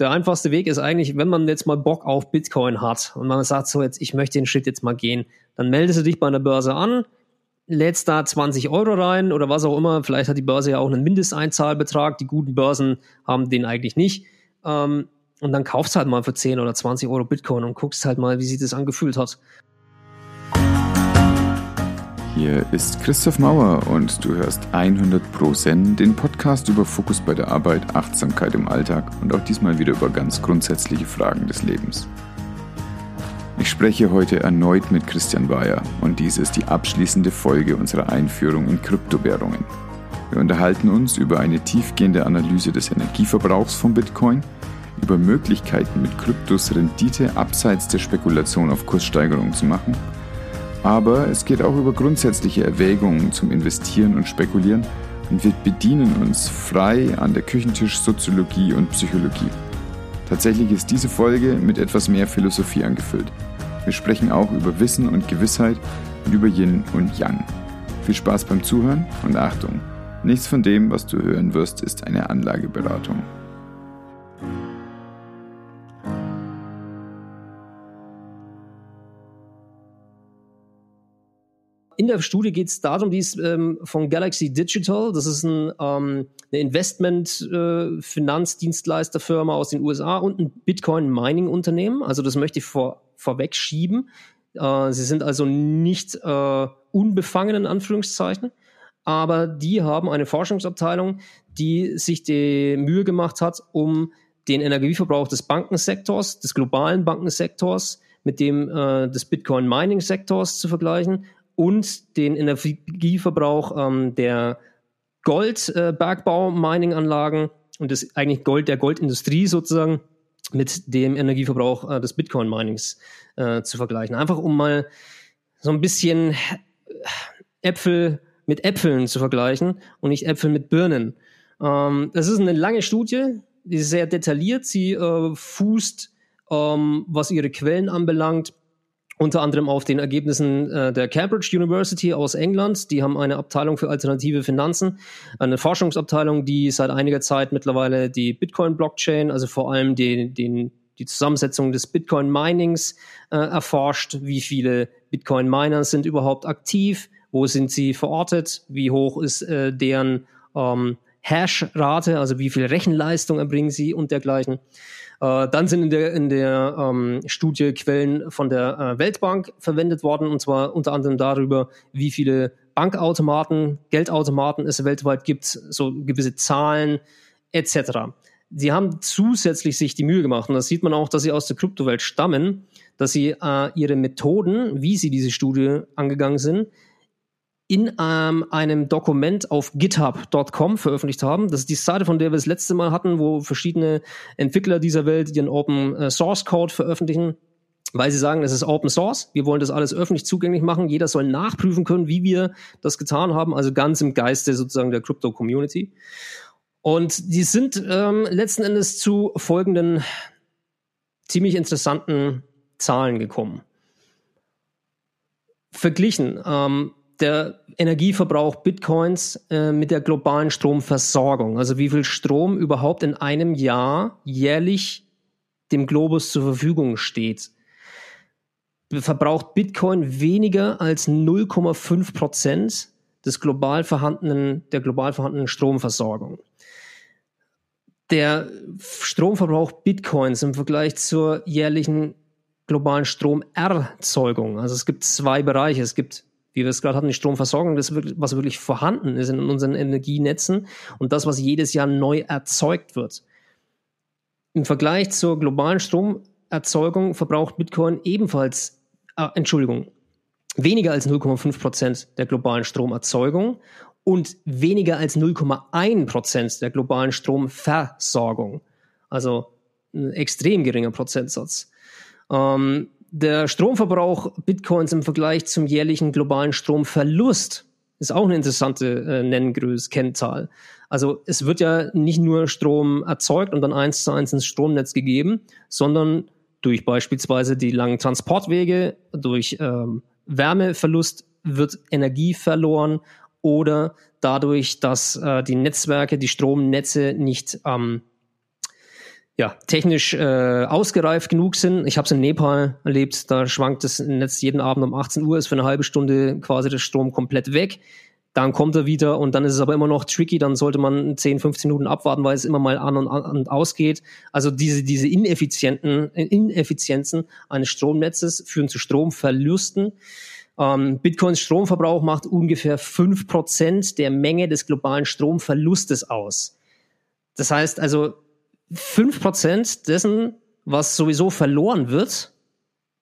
Der einfachste Weg ist eigentlich, wenn man jetzt mal Bock auf Bitcoin hat und man sagt so jetzt, ich möchte den Schritt jetzt mal gehen, dann meldest du dich bei einer Börse an, lädst da 20 Euro rein oder was auch immer. Vielleicht hat die Börse ja auch einen Mindesteinzahlbetrag. Die guten Börsen haben den eigentlich nicht. Ähm, und dann kaufst halt mal für 10 oder 20 Euro Bitcoin und guckst halt mal, wie sich das angefühlt hat. Hier ist Christoph Mauer und du hörst 100 Pro Zen, den Podcast über Fokus bei der Arbeit, Achtsamkeit im Alltag und auch diesmal wieder über ganz grundsätzliche Fragen des Lebens. Ich spreche heute erneut mit Christian Bayer und dies ist die abschließende Folge unserer Einführung in Kryptowährungen. Wir unterhalten uns über eine tiefgehende Analyse des Energieverbrauchs von Bitcoin, über Möglichkeiten mit Kryptos Rendite abseits der Spekulation auf Kurssteigerungen zu machen, aber es geht auch über grundsätzliche Erwägungen zum Investieren und Spekulieren und wir bedienen uns frei an der Küchentisch-Soziologie und Psychologie. Tatsächlich ist diese Folge mit etwas mehr Philosophie angefüllt. Wir sprechen auch über Wissen und Gewissheit und über Yin und Yang. Viel Spaß beim Zuhören und Achtung, nichts von dem, was du hören wirst, ist eine Anlageberatung. In der Studie geht es darum, die ist ähm, von Galaxy Digital. Das ist ein, ähm, eine Investment-Finanzdienstleisterfirma äh, aus den USA und ein Bitcoin-Mining-Unternehmen. Also das möchte ich vor, vorweg schieben. Äh, sie sind also nicht äh, unbefangen in Anführungszeichen, aber die haben eine Forschungsabteilung, die sich die Mühe gemacht hat, um den Energieverbrauch des Bankensektors, des globalen Bankensektors mit dem äh, des Bitcoin-Mining-Sektors zu vergleichen und den Energieverbrauch ähm, der Goldbergbau-Mining-Anlagen äh, und das eigentlich Gold der Goldindustrie sozusagen mit dem Energieverbrauch äh, des Bitcoin-Minings äh, zu vergleichen. Einfach um mal so ein bisschen Äpfel mit Äpfeln zu vergleichen und nicht Äpfel mit Birnen. Ähm, das ist eine lange Studie, die ist sehr detailliert. Sie äh, fußt, ähm, was ihre Quellen anbelangt, unter anderem auf den Ergebnissen äh, der Cambridge University aus England. Die haben eine Abteilung für alternative Finanzen, eine Forschungsabteilung, die seit einiger Zeit mittlerweile die Bitcoin-Blockchain, also vor allem die, den, die Zusammensetzung des Bitcoin-Minings äh, erforscht. Wie viele Bitcoin-Miner sind überhaupt aktiv? Wo sind sie verortet? Wie hoch ist äh, deren ähm, Hash-Rate, also wie viel Rechenleistung erbringen sie und dergleichen. Äh, dann sind in der, in der ähm, Studie Quellen von der äh, Weltbank verwendet worden, und zwar unter anderem darüber, wie viele Bankautomaten, Geldautomaten es weltweit gibt, so gewisse Zahlen etc. Sie haben zusätzlich sich die Mühe gemacht, und das sieht man auch, dass sie aus der Kryptowelt stammen, dass sie äh, ihre Methoden, wie sie diese Studie angegangen sind, in ähm, einem Dokument auf github.com veröffentlicht haben. Das ist die Seite, von der wir das letzte Mal hatten, wo verschiedene Entwickler dieser Welt ihren Open äh, Source Code veröffentlichen, weil sie sagen, es ist Open Source. Wir wollen das alles öffentlich zugänglich machen. Jeder soll nachprüfen können, wie wir das getan haben. Also ganz im Geiste sozusagen der Crypto Community. Und die sind ähm, letzten Endes zu folgenden ziemlich interessanten Zahlen gekommen. Verglichen. Ähm, der Energieverbrauch Bitcoins äh, mit der globalen Stromversorgung. Also wie viel Strom überhaupt in einem Jahr jährlich dem Globus zur Verfügung steht. Verbraucht Bitcoin weniger als 0,5 Prozent des global vorhandenen, der global vorhandenen Stromversorgung. Der Stromverbrauch Bitcoins im Vergleich zur jährlichen globalen Stromerzeugung. Also es gibt zwei Bereiche. Es gibt wie wir es gerade hatten, die Stromversorgung, das, was wirklich vorhanden ist in unseren Energienetzen und das, was jedes Jahr neu erzeugt wird. Im Vergleich zur globalen Stromerzeugung verbraucht Bitcoin ebenfalls, äh, Entschuldigung, weniger als 0,5 Prozent der globalen Stromerzeugung und weniger als 0,1 Prozent der globalen Stromversorgung. Also ein extrem geringer Prozentsatz. Ähm, der Stromverbrauch Bitcoins im Vergleich zum jährlichen globalen Stromverlust ist auch eine interessante äh, Nenngröße, Kennzahl. Also es wird ja nicht nur Strom erzeugt und dann eins zu eins ins Stromnetz gegeben, sondern durch beispielsweise die langen Transportwege, durch ähm, Wärmeverlust wird Energie verloren oder dadurch, dass äh, die Netzwerke, die Stromnetze nicht ähm, ja, technisch äh, ausgereift genug sind. Ich habe es in Nepal erlebt, da schwankt das Netz jeden Abend um 18 Uhr, ist für eine halbe Stunde quasi der Strom komplett weg. Dann kommt er wieder und dann ist es aber immer noch tricky, dann sollte man 10, 15 Minuten abwarten, weil es immer mal an und, an und ausgeht. Also diese, diese ineffizienten, Ineffizienzen eines Stromnetzes führen zu Stromverlusten. Ähm, Bitcoins Stromverbrauch macht ungefähr fünf Prozent der Menge des globalen Stromverlustes aus. Das heißt also, fünf Prozent dessen, was sowieso verloren wird,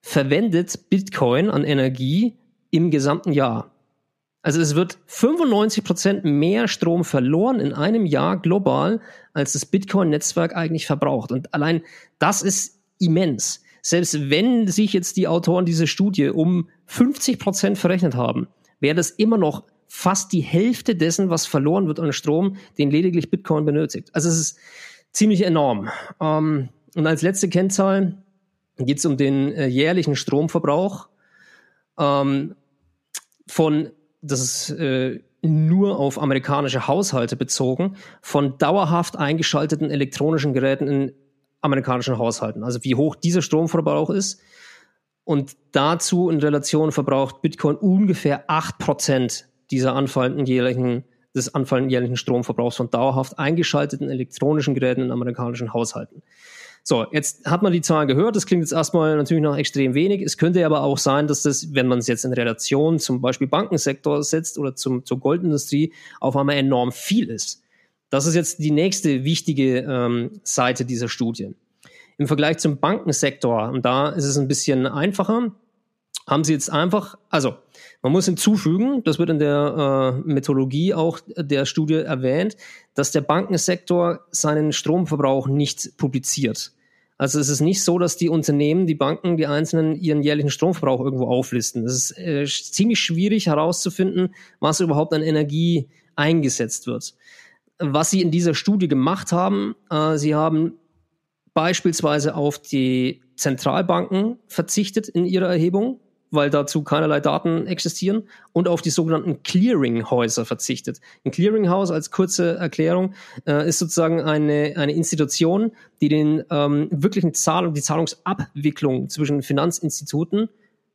verwendet Bitcoin an Energie im gesamten Jahr. Also es wird 95 Prozent mehr Strom verloren in einem Jahr global, als das Bitcoin-Netzwerk eigentlich verbraucht. Und allein das ist immens. Selbst wenn sich jetzt die Autoren dieser Studie um 50 Prozent verrechnet haben, wäre das immer noch fast die Hälfte dessen, was verloren wird an Strom, den lediglich Bitcoin benötigt. Also es ist ziemlich enorm. Ähm, und als letzte Kennzahl geht es um den äh, jährlichen Stromverbrauch ähm, von das ist äh, nur auf amerikanische Haushalte bezogen, von dauerhaft eingeschalteten elektronischen Geräten in amerikanischen Haushalten. Also wie hoch dieser Stromverbrauch ist. Und dazu in Relation verbraucht Bitcoin ungefähr 8% dieser anfallenden jährlichen, des anfallenden jährlichen Stromverbrauchs von dauerhaft eingeschalteten elektronischen Geräten in amerikanischen Haushalten. So, jetzt hat man die Zahlen gehört. Das klingt jetzt erstmal natürlich noch extrem wenig. Es könnte aber auch sein, dass das, wenn man es jetzt in Relation zum Beispiel Bankensektor setzt oder zum, zur Goldindustrie, auf einmal enorm viel ist. Das ist jetzt die nächste wichtige ähm, Seite dieser Studie. Im Vergleich zum Bankensektor, und da ist es ein bisschen einfacher, haben sie jetzt einfach, also man muss hinzufügen, das wird in der äh, Methodologie auch der Studie erwähnt, dass der Bankensektor seinen Stromverbrauch nicht publiziert. Also es ist nicht so, dass die Unternehmen, die Banken, die Einzelnen ihren jährlichen Stromverbrauch irgendwo auflisten. Es ist äh, ziemlich schwierig herauszufinden, was überhaupt an Energie eingesetzt wird. Was sie in dieser Studie gemacht haben, äh, sie haben beispielsweise auf die Zentralbanken verzichtet in ihrer Erhebung weil dazu keinerlei Daten existieren, und auf die sogenannten Clearinghäuser verzichtet. Ein Clearinghouse als kurze Erklärung äh, ist sozusagen eine, eine Institution, die den ähm, wirklichen Zahlung, die Zahlungsabwicklung zwischen Finanzinstituten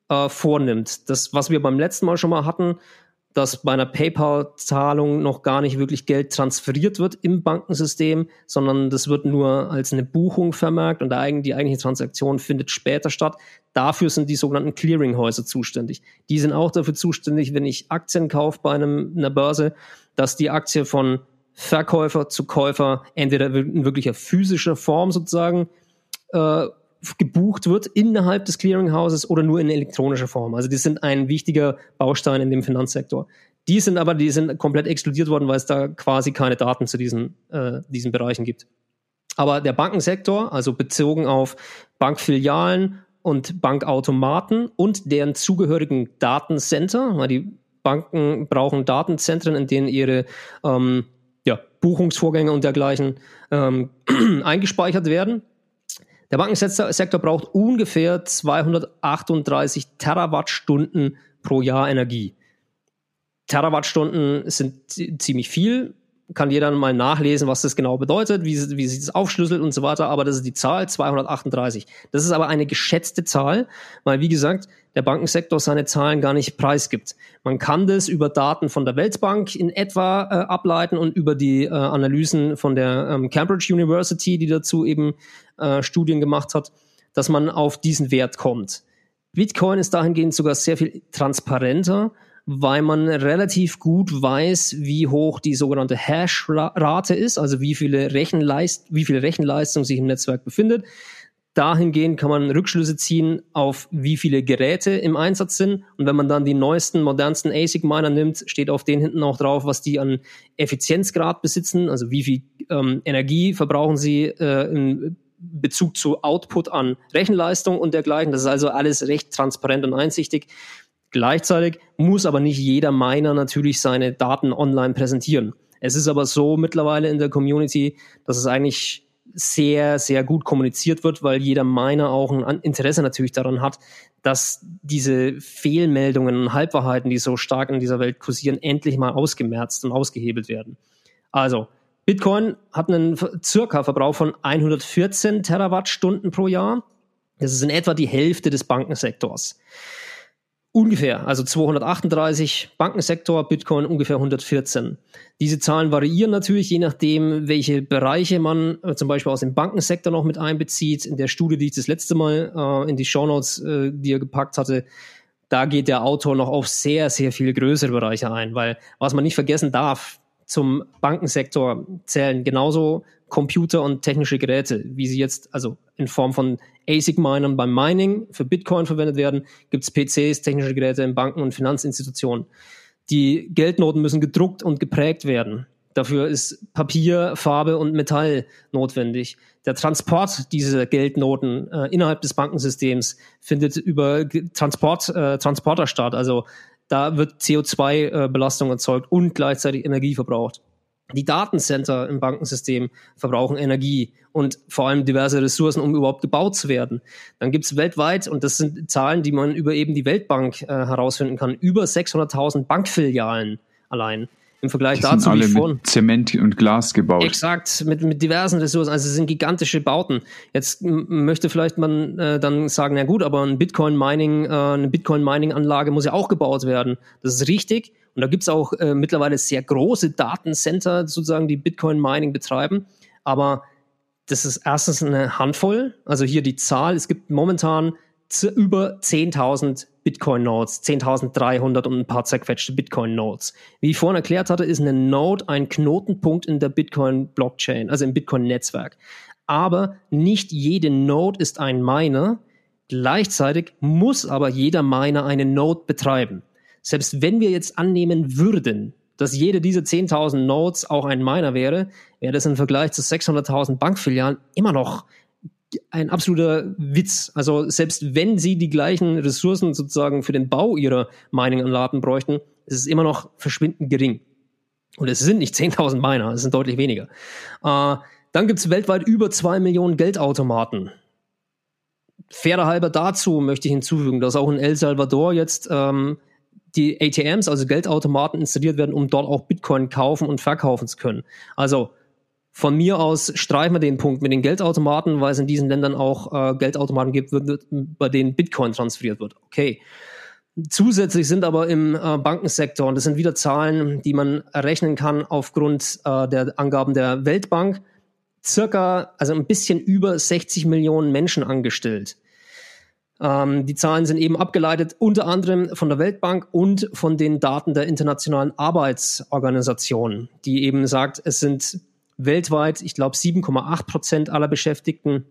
äh, vornimmt. Das, was wir beim letzten Mal schon mal hatten, dass bei einer PayPal-Zahlung noch gar nicht wirklich Geld transferiert wird im Bankensystem, sondern das wird nur als eine Buchung vermerkt und die eigentliche Transaktion findet später statt. Dafür sind die sogenannten Clearinghäuser zuständig. Die sind auch dafür zuständig, wenn ich Aktien kaufe bei einem, einer Börse, dass die Aktie von Verkäufer zu Käufer entweder in wirklicher physischer Form sozusagen äh, gebucht wird innerhalb des Clearinghouses oder nur in elektronischer Form. Also die sind ein wichtiger Baustein in dem Finanzsektor. Die sind aber, die sind komplett exkludiert worden, weil es da quasi keine Daten zu diesen, äh, diesen Bereichen gibt. Aber der Bankensektor, also bezogen auf Bankfilialen und Bankautomaten und deren zugehörigen Datencenter, weil die Banken brauchen Datenzentren, in denen ihre ähm, ja, Buchungsvorgänge und dergleichen ähm, eingespeichert werden. Der Bankensektor braucht ungefähr 238 Terawattstunden pro Jahr Energie. Terawattstunden sind ziemlich viel kann jeder mal nachlesen, was das genau bedeutet, wie, wie sich das aufschlüsselt und so weiter. Aber das ist die Zahl 238. Das ist aber eine geschätzte Zahl, weil wie gesagt, der Bankensektor seine Zahlen gar nicht preisgibt. Man kann das über Daten von der Weltbank in etwa äh, ableiten und über die äh, Analysen von der ähm, Cambridge University, die dazu eben äh, Studien gemacht hat, dass man auf diesen Wert kommt. Bitcoin ist dahingehend sogar sehr viel transparenter weil man relativ gut weiß, wie hoch die sogenannte Hash-Rate ist, also wie viele Rechenleist wie viel Rechenleistung sich im Netzwerk befindet. Dahingehend kann man Rückschlüsse ziehen auf wie viele Geräte im Einsatz sind. Und wenn man dann die neuesten, modernsten ASIC-Miner nimmt, steht auf denen hinten auch drauf, was die an Effizienzgrad besitzen, also wie viel ähm, Energie verbrauchen sie äh, in Bezug zu Output an Rechenleistung und dergleichen. Das ist also alles recht transparent und einsichtig. Gleichzeitig muss aber nicht jeder Miner natürlich seine Daten online präsentieren. Es ist aber so mittlerweile in der Community, dass es eigentlich sehr, sehr gut kommuniziert wird, weil jeder Miner auch ein Interesse natürlich daran hat, dass diese Fehlmeldungen und Halbwahrheiten, die so stark in dieser Welt kursieren, endlich mal ausgemerzt und ausgehebelt werden. Also, Bitcoin hat einen circa Verbrauch von 114 Terawattstunden pro Jahr. Das ist in etwa die Hälfte des Bankensektors. Ungefähr, also 238 Bankensektor, Bitcoin ungefähr 114. Diese Zahlen variieren natürlich, je nachdem, welche Bereiche man äh, zum Beispiel aus dem Bankensektor noch mit einbezieht. In der Studie, die ich das letzte Mal äh, in die Shownotes, äh, die gepackt hatte, da geht der Autor noch auf sehr, sehr viel größere Bereiche ein, weil was man nicht vergessen darf, zum Bankensektor zählen genauso Computer und technische Geräte, wie sie jetzt, also in Form von ASIC-Minern beim Mining für Bitcoin verwendet werden, gibt es PCs, technische Geräte in Banken und Finanzinstitutionen. Die Geldnoten müssen gedruckt und geprägt werden. Dafür ist Papier, Farbe und Metall notwendig. Der Transport dieser Geldnoten äh, innerhalb des Bankensystems findet über Transport, äh, Transporter statt. Also da wird CO2-Belastung äh, erzeugt und gleichzeitig Energie verbraucht. Die Datencenter im Bankensystem verbrauchen Energie und vor allem diverse Ressourcen, um überhaupt gebaut zu werden. Dann gibt es weltweit, und das sind Zahlen, die man über eben die Weltbank äh, herausfinden kann, über 600.000 Bankfilialen allein. Im Vergleich die dazu sind alle wie vorhin. mit Zement und Glas gebaut. Exakt, mit, mit diversen Ressourcen. Also es sind gigantische Bauten. Jetzt möchte vielleicht man äh, dann sagen, na gut, aber ein Bitcoin-Mining, äh, eine Bitcoin-Mining-Anlage muss ja auch gebaut werden. Das ist richtig. Und da gibt's auch äh, mittlerweile sehr große Datencenter, sozusagen, die Bitcoin-Mining betreiben. Aber das ist erstens eine Handvoll. Also hier die Zahl. Es gibt momentan über 10.000 Bitcoin-Nodes, 10.300 und ein paar zerquetschte Bitcoin-Nodes. Wie ich vorhin erklärt hatte, ist eine Node ein Knotenpunkt in der Bitcoin-Blockchain, also im Bitcoin-Netzwerk. Aber nicht jede Node ist ein Miner. Gleichzeitig muss aber jeder Miner eine Node betreiben. Selbst wenn wir jetzt annehmen würden, dass jede dieser 10.000 Nodes auch ein Miner wäre, wäre das im Vergleich zu 600.000 Bankfilialen immer noch ein absoluter Witz. Also selbst wenn sie die gleichen Ressourcen sozusagen für den Bau ihrer Mining-Anlagen bräuchten, ist es immer noch verschwindend gering. Und es sind nicht 10.000 Miner, es sind deutlich weniger. Äh, dann gibt es weltweit über zwei Millionen Geldautomaten. Fairer halber dazu möchte ich hinzufügen, dass auch in El Salvador jetzt ähm, die ATMs, also Geldautomaten, installiert werden, um dort auch Bitcoin kaufen und verkaufen zu können. Also von mir aus streichen wir den Punkt mit den Geldautomaten, weil es in diesen Ländern auch äh, Geldautomaten gibt, wird, bei denen Bitcoin transferiert wird. Okay. Zusätzlich sind aber im äh, Bankensektor, und das sind wieder Zahlen, die man errechnen kann aufgrund äh, der Angaben der Weltbank, circa, also ein bisschen über 60 Millionen Menschen angestellt. Ähm, die Zahlen sind eben abgeleitet unter anderem von der Weltbank und von den Daten der Internationalen Arbeitsorganisation, die eben sagt, es sind weltweit, ich glaube, 7,8 Prozent aller Beschäftigten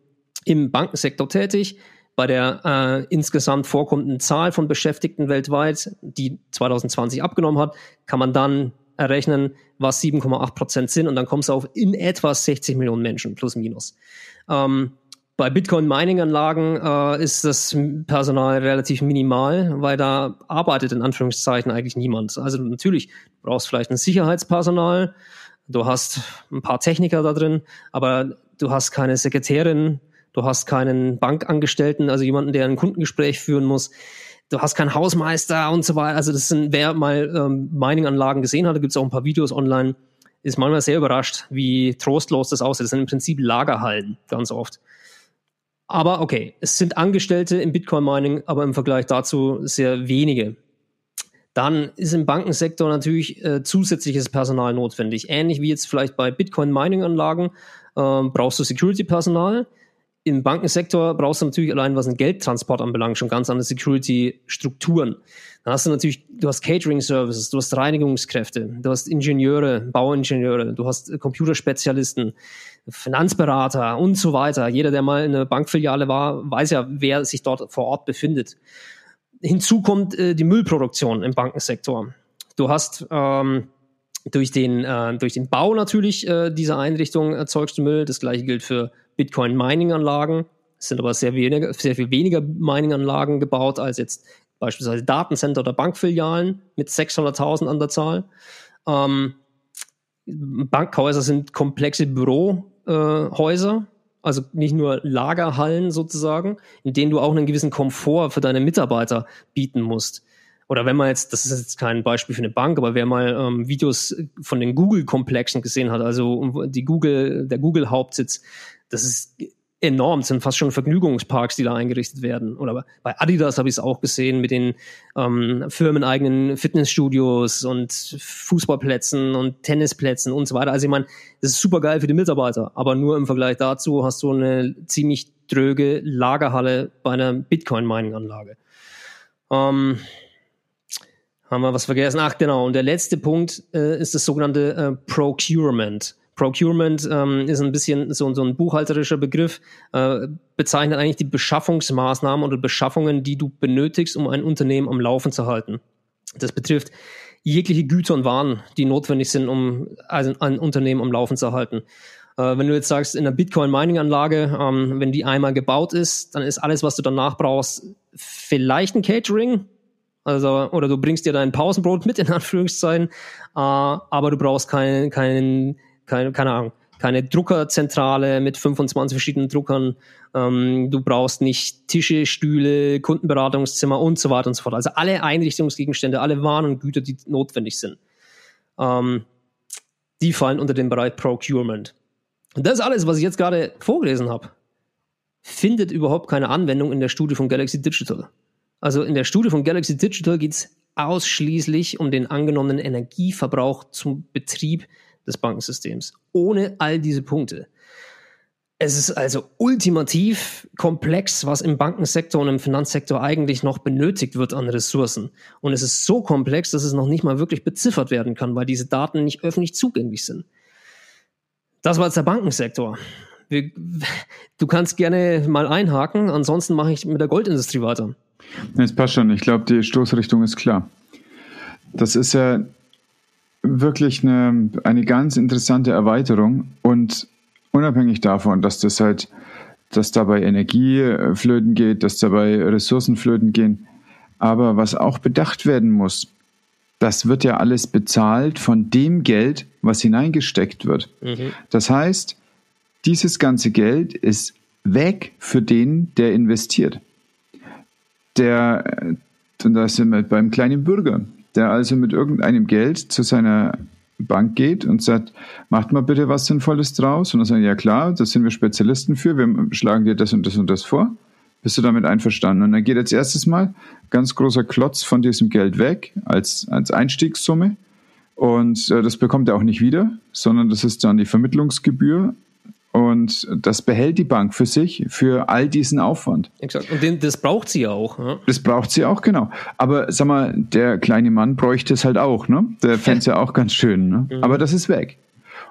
im Bankensektor tätig. Bei der äh, insgesamt vorkommenden Zahl von Beschäftigten weltweit, die 2020 abgenommen hat, kann man dann errechnen, was 7,8 Prozent sind und dann kommt es auf in etwa 60 Millionen Menschen plus minus. Ähm, bei Bitcoin-Mining-Anlagen äh, ist das Personal relativ minimal, weil da arbeitet in Anführungszeichen eigentlich niemand. Also natürlich du brauchst vielleicht ein Sicherheitspersonal, du hast ein paar Techniker da drin, aber du hast keine Sekretärin, du hast keinen Bankangestellten, also jemanden, der ein Kundengespräch führen muss. Du hast keinen Hausmeister und so weiter. Also das sind, wer mal ähm, Mining-Anlagen gesehen hat, da gibt es auch ein paar Videos online, ist manchmal sehr überrascht, wie trostlos das aussieht. Das sind im Prinzip Lagerhallen ganz oft. Aber okay, es sind Angestellte im Bitcoin-Mining, aber im Vergleich dazu sehr wenige. Dann ist im Bankensektor natürlich äh, zusätzliches Personal notwendig. Ähnlich wie jetzt vielleicht bei Bitcoin-Mining-Anlagen äh, brauchst du Security-Personal. Im Bankensektor brauchst du natürlich allein, was den Geldtransport anbelangt, schon ganz andere Security-Strukturen. Dann hast du natürlich, du hast Catering-Services, du hast Reinigungskräfte, du hast Ingenieure, Bauingenieure, du hast Computerspezialisten, Finanzberater und so weiter. Jeder, der mal in einer Bankfiliale war, weiß ja, wer sich dort vor Ort befindet. Hinzu kommt äh, die Müllproduktion im Bankensektor. Du hast ähm, durch den, äh, durch den Bau natürlich äh, dieser Einrichtung erzeugst du Müll. Das gleiche gilt für Bitcoin-Mining-Anlagen. Es sind aber sehr, weniger, sehr viel weniger Mining-Anlagen gebaut als jetzt beispielsweise Datencenter oder Bankfilialen mit 600.000 an der Zahl. Ähm, Bankhäuser sind komplexe Büro, Häuser, also nicht nur Lagerhallen sozusagen, in denen du auch einen gewissen Komfort für deine Mitarbeiter bieten musst. oder wenn man jetzt, das ist jetzt kein Beispiel für eine Bank, aber wer mal ähm, Videos von den Google-Komplexen gesehen hat, also die Google, der Google-Hauptsitz, das ist enorm, das sind fast schon Vergnügungsparks, die da eingerichtet werden. Oder bei Adidas habe ich es auch gesehen mit den ähm, firmeneigenen Fitnessstudios und Fußballplätzen und Tennisplätzen und so weiter. Also ich meine, das ist super geil für die Mitarbeiter, aber nur im Vergleich dazu hast du eine ziemlich dröge Lagerhalle bei einer Bitcoin-Mining-Anlage. Ähm, haben wir was vergessen? Ach genau, und der letzte Punkt äh, ist das sogenannte äh, Procurement. Procurement ähm, ist ein bisschen so, so ein buchhalterischer Begriff, äh, bezeichnet eigentlich die Beschaffungsmaßnahmen oder Beschaffungen, die du benötigst, um ein Unternehmen am Laufen zu halten. Das betrifft jegliche Güter und Waren, die notwendig sind, um also ein Unternehmen am Laufen zu halten. Äh, wenn du jetzt sagst, in einer Bitcoin-Mining-Anlage, ähm, wenn die einmal gebaut ist, dann ist alles, was du danach brauchst, vielleicht ein Catering, also, oder du bringst dir dein Pausenbrot mit, in Anführungszeichen, äh, aber du brauchst keinen, keinen keine, keine Ahnung, keine Druckerzentrale mit 25 verschiedenen Druckern. Ähm, du brauchst nicht Tische, Stühle, Kundenberatungszimmer und so weiter und so fort. Also alle Einrichtungsgegenstände, alle Waren und Güter, die notwendig sind, ähm, die fallen unter den Bereich Procurement. Und das alles, was ich jetzt gerade vorgelesen habe, findet überhaupt keine Anwendung in der Studie von Galaxy Digital. Also in der Studie von Galaxy Digital geht es ausschließlich um den angenommenen Energieverbrauch zum Betrieb des Bankensystems. Ohne all diese Punkte. Es ist also ultimativ komplex, was im Bankensektor und im Finanzsektor eigentlich noch benötigt wird an Ressourcen. Und es ist so komplex, dass es noch nicht mal wirklich beziffert werden kann, weil diese Daten nicht öffentlich zugänglich sind. Das war jetzt der Bankensektor. du kannst gerne mal einhaken, ansonsten mache ich mit der Goldindustrie weiter. Es passt schon. Ich glaube, die Stoßrichtung ist klar. Das ist ja wirklich eine, eine ganz interessante Erweiterung und unabhängig davon, dass das halt, dass dabei Energie äh, flöten geht, dass dabei Ressourcen flöten gehen, aber was auch bedacht werden muss, das wird ja alles bezahlt von dem Geld, was hineingesteckt wird. Mhm. Das heißt, dieses ganze Geld ist weg für den, der investiert. Der, äh, da sind wir beim kleinen Bürger der also mit irgendeinem Geld zu seiner Bank geht und sagt, macht mal bitte was Sinnvolles draus. Und dann sagen, ja klar, das sind wir Spezialisten für, wir schlagen dir das und das und das vor. Bist du damit einverstanden? Und dann geht als erstes mal ganz großer Klotz von diesem Geld weg als, als Einstiegssumme. Und äh, das bekommt er auch nicht wieder, sondern das ist dann die Vermittlungsgebühr und das behält die Bank für sich, für all diesen Aufwand. Exakt. Und den, das braucht sie ja auch. Ne? Das braucht sie auch, genau. Aber sag mal, der kleine Mann bräuchte es halt auch, ne? Der fände es ja auch ganz schön, ne? Mhm. Aber das ist weg.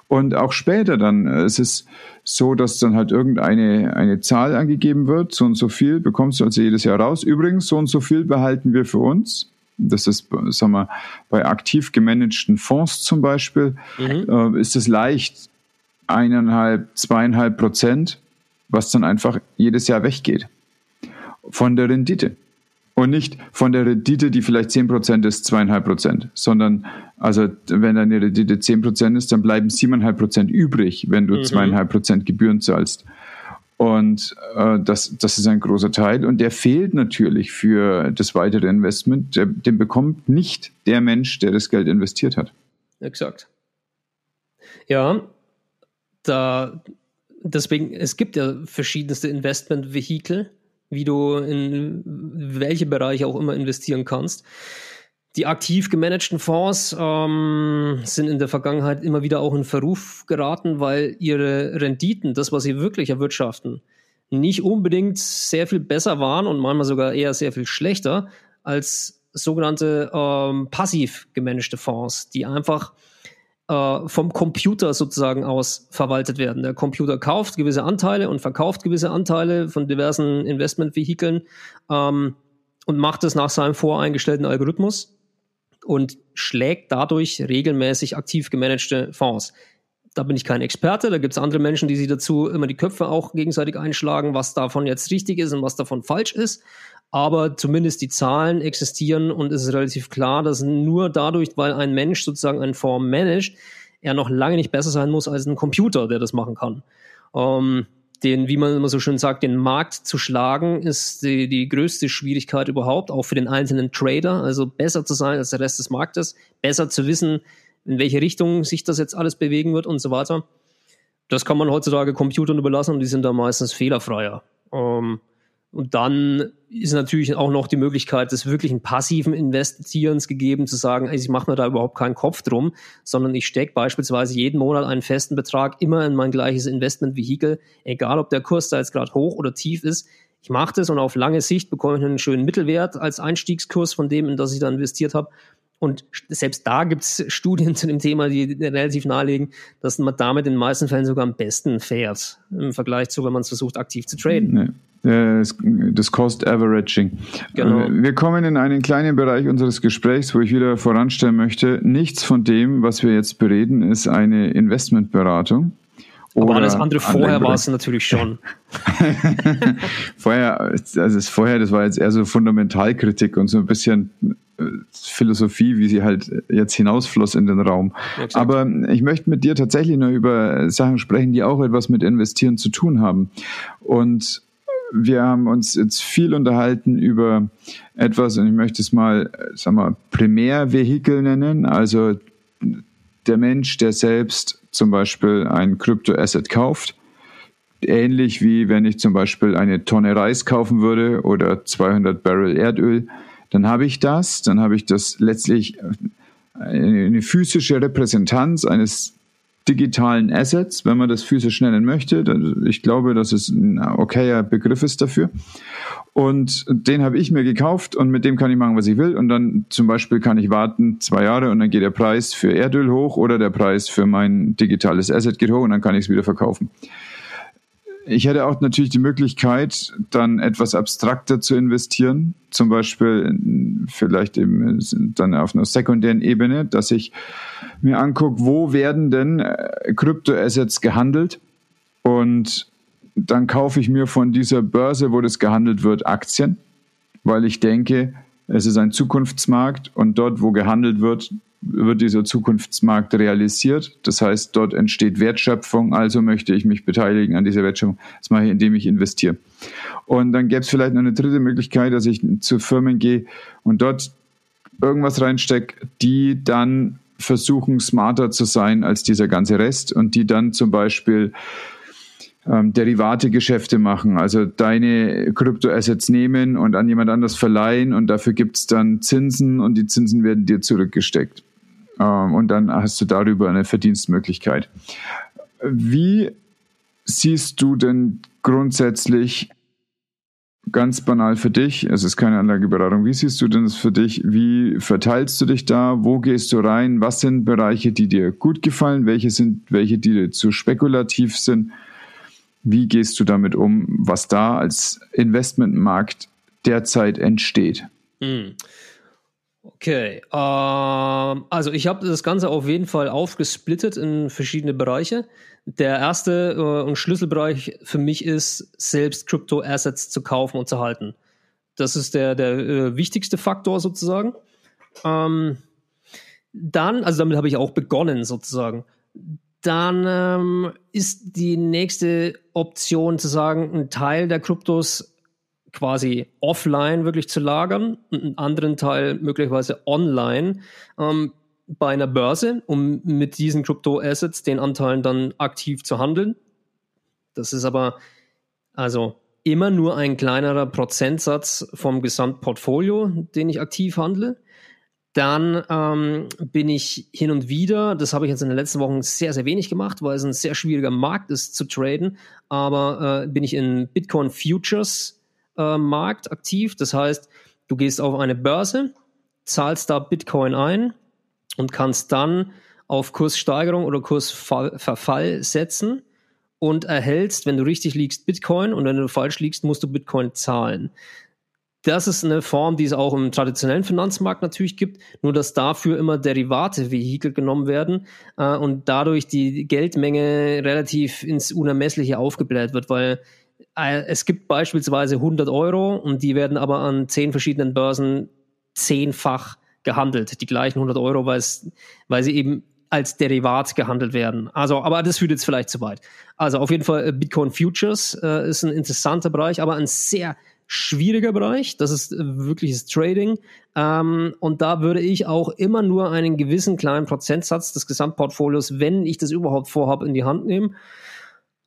Und auch später dann, äh, es ist so, dass dann halt irgendeine eine Zahl angegeben wird, so und so viel bekommst du also jedes Jahr raus. Übrigens, so und so viel behalten wir für uns. Das ist, sagen wir, bei aktiv gemanagten Fonds zum Beispiel, mhm. äh, ist es leicht, eineinhalb, zweieinhalb Prozent, was dann einfach jedes Jahr weggeht. Von der Rendite. Und nicht von der Rendite, die vielleicht zehn Prozent ist, zweieinhalb Prozent, sondern also wenn deine Rendite zehn Prozent ist, dann bleiben siebeneinhalb Prozent übrig, wenn du mhm. zweieinhalb Prozent Gebühren zahlst. Und äh, das, das ist ein großer Teil. Und der fehlt natürlich für das weitere Investment. Der, den bekommt nicht der Mensch, der das Geld investiert hat. Exakt. Ja, da, deswegen, es gibt ja verschiedenste Investment-Vehikel, wie du in welche Bereiche auch immer investieren kannst. Die aktiv gemanagten Fonds ähm, sind in der Vergangenheit immer wieder auch in Verruf geraten, weil ihre Renditen, das, was sie wirklich erwirtschaften, nicht unbedingt sehr viel besser waren und manchmal sogar eher sehr viel schlechter als sogenannte ähm, passiv gemanagte Fonds, die einfach vom Computer sozusagen aus verwaltet werden. Der Computer kauft gewisse Anteile und verkauft gewisse Anteile von diversen Investmentvehikeln ähm, und macht es nach seinem voreingestellten Algorithmus und schlägt dadurch regelmäßig aktiv gemanagte Fonds. Da bin ich kein Experte, da gibt es andere Menschen, die sich dazu immer die Köpfe auch gegenseitig einschlagen, was davon jetzt richtig ist und was davon falsch ist aber zumindest die Zahlen existieren und es ist relativ klar, dass nur dadurch, weil ein Mensch sozusagen eine Form managt, er noch lange nicht besser sein muss als ein Computer, der das machen kann. Ähm, den, wie man immer so schön sagt, den Markt zu schlagen, ist die, die größte Schwierigkeit überhaupt, auch für den einzelnen Trader. Also besser zu sein als der Rest des Marktes, besser zu wissen, in welche Richtung sich das jetzt alles bewegen wird und so weiter. Das kann man heutzutage Computern überlassen und die sind da meistens fehlerfreier. Ähm, und dann ist natürlich auch noch die Möglichkeit des wirklichen passiven Investierens gegeben, zu sagen, also ich mache mir da überhaupt keinen Kopf drum, sondern ich stecke beispielsweise jeden Monat einen festen Betrag immer in mein gleiches Investmentvehikel, egal ob der Kurs da jetzt gerade hoch oder tief ist. Ich mache das und auf lange Sicht bekomme ich einen schönen Mittelwert als Einstiegskurs von dem, in das ich da investiert habe. Und selbst da gibt es Studien zu dem Thema, die relativ nahelegen, dass man damit in den meisten Fällen sogar am besten fährt, im Vergleich zu, wenn man es versucht, aktiv zu traden. Nee das Cost Averaging. Genau. Wir kommen in einen kleinen Bereich unseres Gesprächs, wo ich wieder voranstellen möchte, nichts von dem, was wir jetzt bereden, ist eine Investmentberatung. Aber alles andere vorher war es natürlich schon. vorher, also das vorher, das war jetzt eher so Fundamentalkritik und so ein bisschen äh, Philosophie, wie sie halt jetzt hinausfloss in den Raum. Ja, Aber ich möchte mit dir tatsächlich noch über Sachen sprechen, die auch etwas mit Investieren zu tun haben. Und wir haben uns jetzt viel unterhalten über etwas, und ich möchte es mal, sag mal, Primärvehikel nennen, also der Mensch, der selbst zum Beispiel ein Kryptoasset kauft, ähnlich wie wenn ich zum Beispiel eine Tonne Reis kaufen würde oder 200 Barrel Erdöl, dann habe ich das, dann habe ich das letztlich eine physische Repräsentanz eines digitalen Assets, wenn man das physisch nennen möchte. Ich glaube, dass es ein okayer Begriff ist dafür. Und den habe ich mir gekauft und mit dem kann ich machen, was ich will. Und dann zum Beispiel kann ich warten zwei Jahre und dann geht der Preis für Erdöl hoch oder der Preis für mein digitales Asset geht hoch und dann kann ich es wieder verkaufen. Ich hätte auch natürlich die Möglichkeit, dann etwas abstrakter zu investieren, zum Beispiel vielleicht eben dann auf einer sekundären Ebene, dass ich mir angucke, wo werden denn äh, Kryptoassets gehandelt? Und dann kaufe ich mir von dieser Börse, wo das gehandelt wird, Aktien, weil ich denke, es ist ein Zukunftsmarkt und dort, wo gehandelt wird, wird dieser Zukunftsmarkt realisiert. Das heißt, dort entsteht Wertschöpfung, also möchte ich mich beteiligen an dieser Wertschöpfung. Das mache ich, indem ich investiere. Und dann gäbe es vielleicht noch eine dritte Möglichkeit, dass ich zu Firmen gehe und dort irgendwas reinstecke, die dann versuchen, smarter zu sein als dieser ganze Rest und die dann zum Beispiel ähm, Derivate-Geschäfte machen, also deine Kryptoassets nehmen und an jemand anders verleihen und dafür gibt es dann Zinsen und die Zinsen werden dir zurückgesteckt. Ähm, und dann hast du darüber eine Verdienstmöglichkeit. Wie siehst du denn grundsätzlich ganz banal für dich, es ist keine Anlageberatung, wie siehst du denn das für dich? Wie verteilst du dich da? Wo gehst du rein? Was sind Bereiche, die dir gut gefallen? Welche sind welche, die dir zu spekulativ sind? Wie gehst du damit um, was da als Investmentmarkt derzeit entsteht? Hm. Okay, ähm, also ich habe das Ganze auf jeden Fall aufgesplittet in verschiedene Bereiche. Der erste äh, und Schlüsselbereich für mich ist, selbst Crypto-Assets zu kaufen und zu halten. Das ist der, der äh, wichtigste Faktor sozusagen. Ähm, dann, also damit habe ich auch begonnen sozusagen. Dann ähm, ist die nächste Option zu sagen, einen Teil der Kryptos quasi offline wirklich zu lagern und einen anderen Teil möglicherweise online ähm, bei einer Börse, um mit diesen Krypto-Assets, den Anteilen dann aktiv zu handeln. Das ist aber also immer nur ein kleinerer Prozentsatz vom Gesamtportfolio, den ich aktiv handle. Dann ähm, bin ich hin und wieder, das habe ich jetzt in den letzten Wochen sehr, sehr wenig gemacht, weil es ein sehr schwieriger Markt ist zu traden, aber äh, bin ich in Bitcoin Futures Markt aktiv. Das heißt, du gehst auf eine Börse, zahlst da Bitcoin ein und kannst dann auf Kurssteigerung oder Kursverfall setzen und erhältst, wenn du richtig liegst, Bitcoin und wenn du falsch liegst, musst du Bitcoin zahlen. Das ist eine Form, die es auch im traditionellen Finanzmarkt natürlich gibt, nur dass dafür immer Derivate-Vehikel genommen werden äh, und dadurch die Geldmenge relativ ins Unermessliche aufgebläht wird, weil äh, es gibt beispielsweise 100 Euro und die werden aber an zehn verschiedenen Börsen zehnfach gehandelt, die gleichen 100 Euro, weil, es, weil sie eben als Derivat gehandelt werden. Also, aber das führt jetzt vielleicht zu weit. Also auf jeden Fall äh, Bitcoin Futures äh, ist ein interessanter Bereich, aber ein sehr schwieriger Bereich. Das ist äh, wirkliches Trading. Ähm, und da würde ich auch immer nur einen gewissen kleinen Prozentsatz des Gesamtportfolios, wenn ich das überhaupt vorhabe, in die Hand nehmen.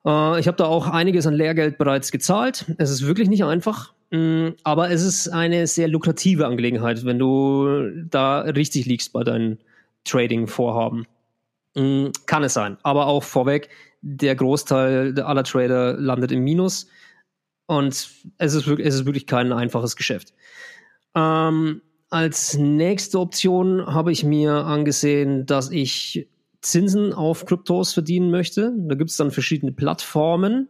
Äh, ich habe da auch einiges an Lehrgeld bereits gezahlt. Es ist wirklich nicht einfach. Mm, aber es ist eine sehr lukrative Angelegenheit, wenn du da richtig liegst bei deinen Trading-Vorhaben. Mm, kann es sein. Aber auch vorweg, der Großteil aller Trader landet im Minus. Und es ist wirklich, es ist wirklich kein einfaches Geschäft. Ähm, als nächste Option habe ich mir angesehen, dass ich Zinsen auf Kryptos verdienen möchte. Da gibt es dann verschiedene Plattformen.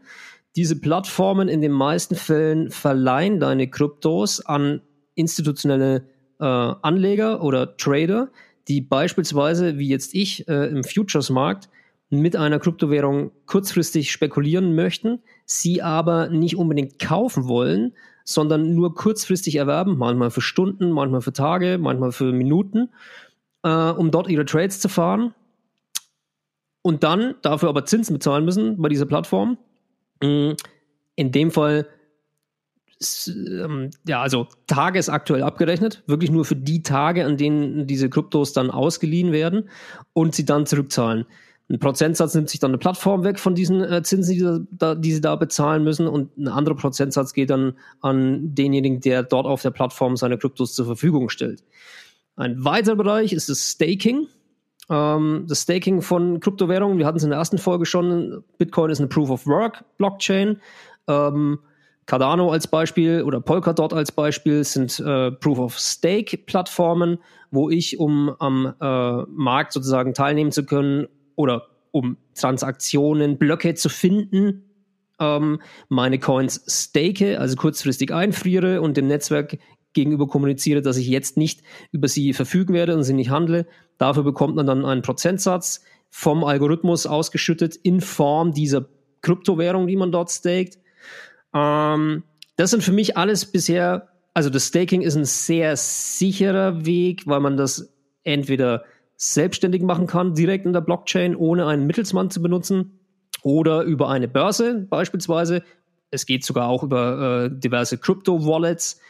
Diese Plattformen in den meisten Fällen verleihen deine Kryptos an institutionelle äh, Anleger oder Trader, die beispielsweise, wie jetzt ich, äh, im Futures-Markt mit einer Kryptowährung kurzfristig spekulieren möchten, sie aber nicht unbedingt kaufen wollen, sondern nur kurzfristig erwerben, manchmal für Stunden, manchmal für Tage, manchmal für Minuten, äh, um dort ihre Trades zu fahren und dann dafür aber Zinsen bezahlen müssen bei dieser Plattform. Mm, in dem Fall ähm, ja, also tagesaktuell abgerechnet, wirklich nur für die Tage, an denen diese Kryptos dann ausgeliehen werden und sie dann zurückzahlen. Ein Prozentsatz nimmt sich dann eine Plattform weg von diesen äh, Zinsen, die, da, die sie da bezahlen müssen und ein anderer Prozentsatz geht dann an denjenigen, der dort auf der Plattform seine Kryptos zur Verfügung stellt. Ein weiterer Bereich ist das Staking. Ähm, das Staking von Kryptowährungen, wir hatten es in der ersten Folge schon, Bitcoin ist eine Proof of Work Blockchain. Ähm, Cardano als Beispiel oder Polkadot als Beispiel sind äh, Proof of Stake Plattformen, wo ich, um am äh, Markt sozusagen teilnehmen zu können oder um Transaktionen, Blöcke zu finden, ähm, meine Coins stake, also kurzfristig einfriere und dem Netzwerk gegenüber kommuniziere, dass ich jetzt nicht über sie verfügen werde und sie nicht handle. Dafür bekommt man dann einen Prozentsatz vom Algorithmus ausgeschüttet in Form dieser Kryptowährung, die man dort staked. Ähm, das sind für mich alles bisher, also das Staking ist ein sehr sicherer Weg, weil man das entweder selbstständig machen kann, direkt in der Blockchain, ohne einen Mittelsmann zu benutzen oder über eine Börse beispielsweise. Es geht sogar auch über äh, diverse Crypto-Wallets.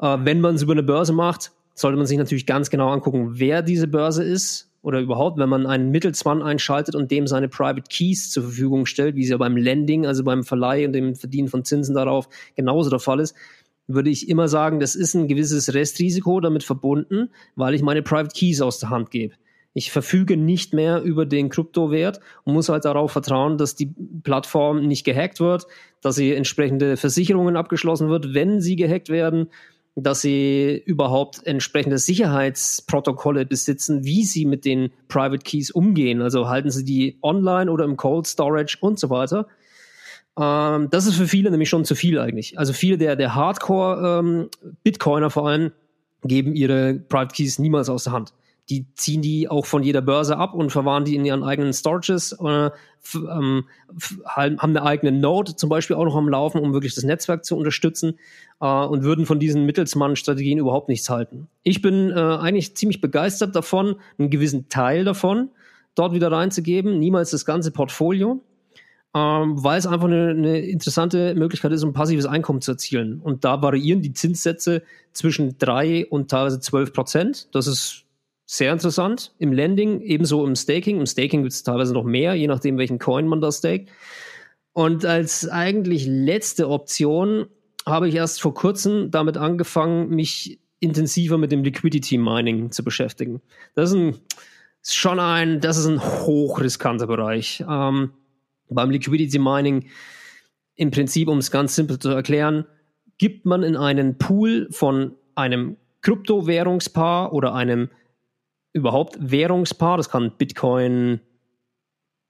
Äh, wenn man es über eine Börse macht, sollte man sich natürlich ganz genau angucken, wer diese Börse ist oder überhaupt, wenn man einen Mittelsmann einschaltet und dem seine Private Keys zur Verfügung stellt, wie es ja beim Lending, also beim Verleih und dem Verdienen von Zinsen darauf genauso der Fall ist, würde ich immer sagen, das ist ein gewisses Restrisiko damit verbunden, weil ich meine Private Keys aus der Hand gebe. Ich verfüge nicht mehr über den Kryptowert und muss halt darauf vertrauen, dass die Plattform nicht gehackt wird, dass sie entsprechende Versicherungen abgeschlossen wird, wenn sie gehackt werden, dass sie überhaupt entsprechende Sicherheitsprotokolle besitzen, wie sie mit den Private Keys umgehen. Also halten sie die online oder im Cold Storage und so weiter. Ähm, das ist für viele nämlich schon zu viel eigentlich. Also viele der, der Hardcore-Bitcoiner ähm, vor allem geben ihre Private Keys niemals aus der Hand die ziehen die auch von jeder Börse ab und verwahren die in ihren eigenen Storages, äh, ähm, haben eine eigene Node zum Beispiel auch noch am Laufen, um wirklich das Netzwerk zu unterstützen äh, und würden von diesen Mittelsmann-Strategien überhaupt nichts halten. Ich bin äh, eigentlich ziemlich begeistert davon, einen gewissen Teil davon dort wieder reinzugeben, niemals das ganze Portfolio. Ähm, weil es einfach eine, eine interessante Möglichkeit ist, um passives Einkommen zu erzielen. Und da variieren die Zinssätze zwischen drei und teilweise zwölf Prozent. Das ist sehr interessant. Im Lending, ebenso im Staking. Im Staking gibt es teilweise noch mehr, je nachdem, welchen Coin man da staked. Und als eigentlich letzte Option habe ich erst vor kurzem damit angefangen, mich intensiver mit dem Liquidity Mining zu beschäftigen. Das ist, ein, schon ein, das ist ein hochriskanter Bereich. Ähm, beim Liquidity Mining, im Prinzip, um es ganz simpel zu erklären, gibt man in einen Pool von einem Kryptowährungspaar oder einem überhaupt Währungspaar, das kann Bitcoin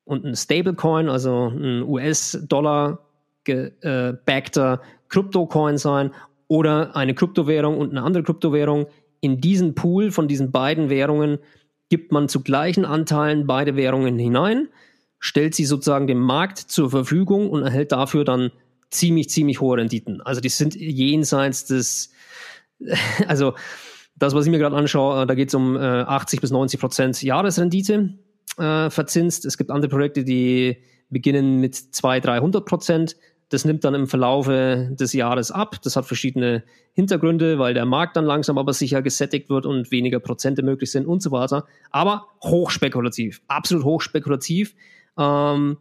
und ein Stablecoin, also ein US-Dollar gebackter Kryptocoin sein oder eine Kryptowährung und eine andere Kryptowährung. In diesen Pool von diesen beiden Währungen gibt man zu gleichen Anteilen beide Währungen hinein, stellt sie sozusagen dem Markt zur Verfügung und erhält dafür dann ziemlich, ziemlich hohe Renditen. Also die sind jenseits des, also das, was ich mir gerade anschaue, äh, da geht es um äh, 80 bis 90 Prozent Jahresrendite. äh, verzinst. Es gibt andere Projekte, die beginnen mit 200, 300 Prozent. Das nimmt dann im Verlaufe des Jahres ab. Das hat verschiedene Hintergründe, weil der Markt dann langsam aber sicher gesättigt wird und weniger Prozente möglich sind und so weiter. Aber hochspekulativ, absolut hochspekulativ. Ähm,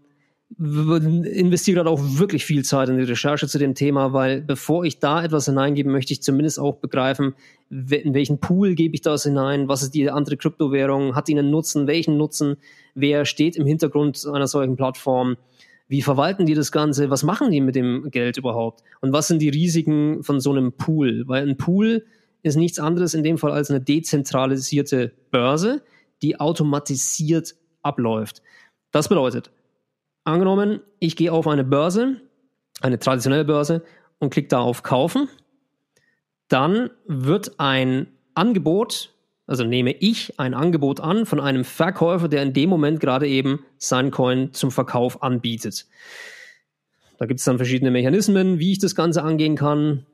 investiere gerade auch wirklich viel Zeit in die Recherche zu dem Thema, weil bevor ich da etwas hineingebe, möchte ich zumindest auch begreifen, in welchen Pool gebe ich das hinein, was ist die andere Kryptowährung, hat die einen Nutzen, welchen Nutzen, wer steht im Hintergrund einer solchen Plattform, wie verwalten die das Ganze, was machen die mit dem Geld überhaupt? Und was sind die Risiken von so einem Pool, weil ein Pool ist nichts anderes in dem Fall als eine dezentralisierte Börse, die automatisiert abläuft. Das bedeutet, Angenommen, ich gehe auf eine Börse, eine traditionelle Börse und klicke da auf Kaufen. Dann wird ein Angebot, also nehme ich ein Angebot an von einem Verkäufer, der in dem Moment gerade eben sein Coin zum Verkauf anbietet. Da gibt es dann verschiedene Mechanismen, wie ich das Ganze angehen kann.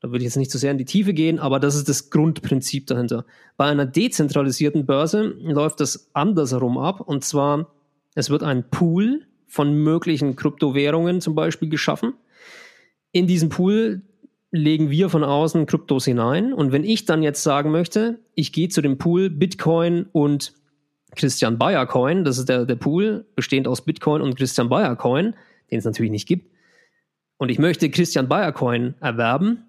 Da würde ich jetzt nicht so sehr in die Tiefe gehen, aber das ist das Grundprinzip dahinter. Bei einer dezentralisierten Börse läuft das andersherum ab. Und zwar, es wird ein Pool von möglichen Kryptowährungen zum Beispiel geschaffen. In diesen Pool legen wir von außen Kryptos hinein. Und wenn ich dann jetzt sagen möchte, ich gehe zu dem Pool Bitcoin und Christian Bayer Coin, das ist der, der Pool, bestehend aus Bitcoin und Christian Bayer Coin, den es natürlich nicht gibt, und ich möchte Christian Bayer Coin erwerben,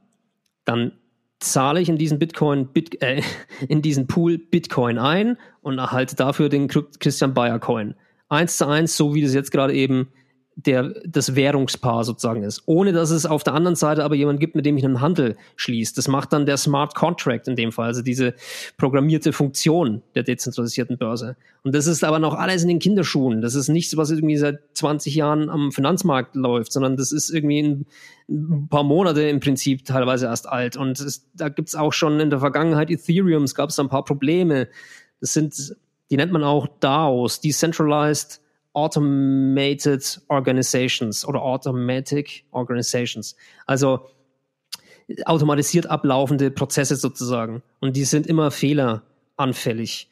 dann zahle ich in diesen Bitcoin, Bit, äh, in diesen Pool Bitcoin ein und erhalte dafür den Christian Bayer Coin eins zu eins, so wie das jetzt gerade eben der, das Währungspaar sozusagen ist. Ohne dass es auf der anderen Seite aber jemand gibt, mit dem ich einen Handel schließe. Das macht dann der Smart Contract in dem Fall, also diese programmierte Funktion der dezentralisierten Börse. Und das ist aber noch alles in den Kinderschuhen. Das ist nichts, was irgendwie seit 20 Jahren am Finanzmarkt läuft, sondern das ist irgendwie ein, paar Monate im Prinzip teilweise erst alt. Und es, da gibt es auch schon in der Vergangenheit Ethereums, gab es ein paar Probleme. Das sind die nennt man auch DAOs, Decentralized Automated Organizations oder Automatic Organizations. Also automatisiert ablaufende Prozesse sozusagen. Und die sind immer fehleranfällig.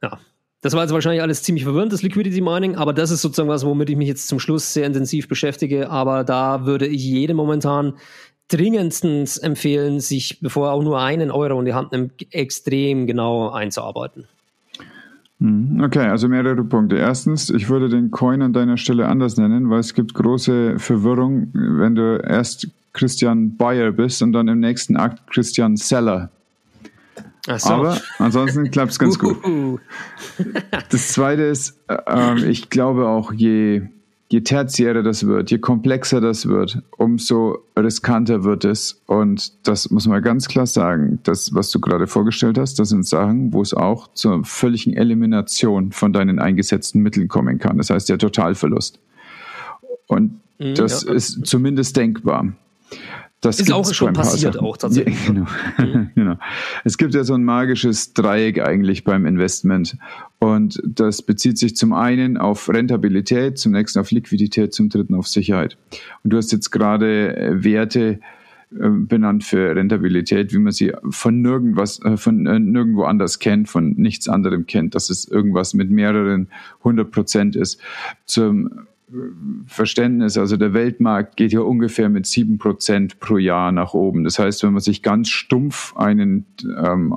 Ja. Das war jetzt wahrscheinlich alles ziemlich verwirrend, das Liquidity Mining, aber das ist sozusagen was, womit ich mich jetzt zum Schluss sehr intensiv beschäftige. Aber da würde ich jedem momentan dringendstens empfehlen, sich, bevor er auch nur einen Euro in die Hand nimmt, extrem genau einzuarbeiten. Mhm. Okay, also mehrere Punkte. Erstens, ich würde den Coin an deiner Stelle anders nennen, weil es gibt große Verwirrung, wenn du erst Christian Buyer bist und dann im nächsten Akt Christian Seller. So. Aber ansonsten klappt es ganz gut. Das zweite ist, äh, ich glaube auch, je je tertiärer das wird, je komplexer das wird, umso riskanter wird es. Und das muss man ganz klar sagen. Das, was du gerade vorgestellt hast, das sind Sachen, wo es auch zur völligen Elimination von deinen eingesetzten Mitteln kommen kann. Das heißt der Totalverlust. Und mhm, das ja. ist zumindest denkbar. Das ist auch schon passiert, auch tatsächlich. Ja, genau. Mhm. genau. Es gibt ja so ein magisches Dreieck eigentlich beim Investment. Und das bezieht sich zum einen auf Rentabilität, zum nächsten auf Liquidität, zum dritten auf Sicherheit. Und du hast jetzt gerade äh, Werte äh, benannt für Rentabilität, wie man sie von nirgendwas, äh, von nirgendwo anders kennt, von nichts anderem kennt, dass es irgendwas mit mehreren hundert Prozent ist. Zum Verständnis, also der Weltmarkt geht ja ungefähr mit sieben Prozent pro Jahr nach oben. Das heißt, wenn man sich ganz stumpf einen ähm,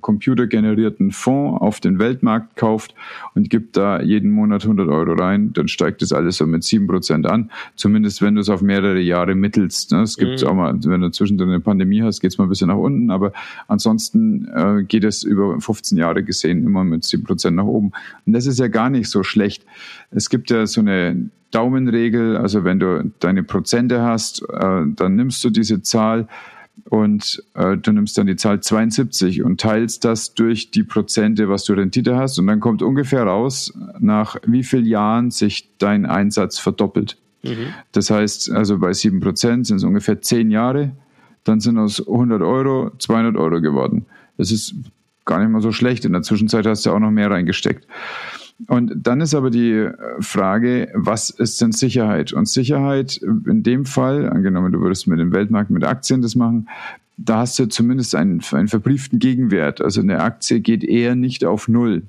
computergenerierten Fonds auf den Weltmarkt kauft und gibt da jeden Monat 100 Euro rein, dann steigt das alles so mit sieben Prozent an. Zumindest wenn du es auf mehrere Jahre mittelst. Ne? Es gibt mhm. auch mal, wenn du zwischendrin eine Pandemie hast, geht es mal ein bisschen nach unten, aber ansonsten äh, geht es über 15 Jahre gesehen immer mit sieben Prozent nach oben. Und das ist ja gar nicht so schlecht. Es gibt ja so eine Daumenregel, also wenn du deine Prozente hast, äh, dann nimmst du diese Zahl und äh, du nimmst dann die Zahl 72 und teilst das durch die Prozente, was du Rendite hast und dann kommt ungefähr raus, nach wie vielen Jahren sich dein Einsatz verdoppelt. Mhm. Das heißt, also bei 7 Prozent sind es ungefähr 10 Jahre, dann sind aus 100 Euro 200 Euro geworden. Das ist gar nicht mal so schlecht. In der Zwischenzeit hast du auch noch mehr reingesteckt. Und dann ist aber die äh, Frage, was ist denn Sicherheit? Und Sicherheit in dem Fall, angenommen, du würdest mit dem Weltmarkt mit Aktien das machen, da hast du zumindest einen, einen verbrieften Gegenwert. Also eine Aktie geht eher nicht auf Null.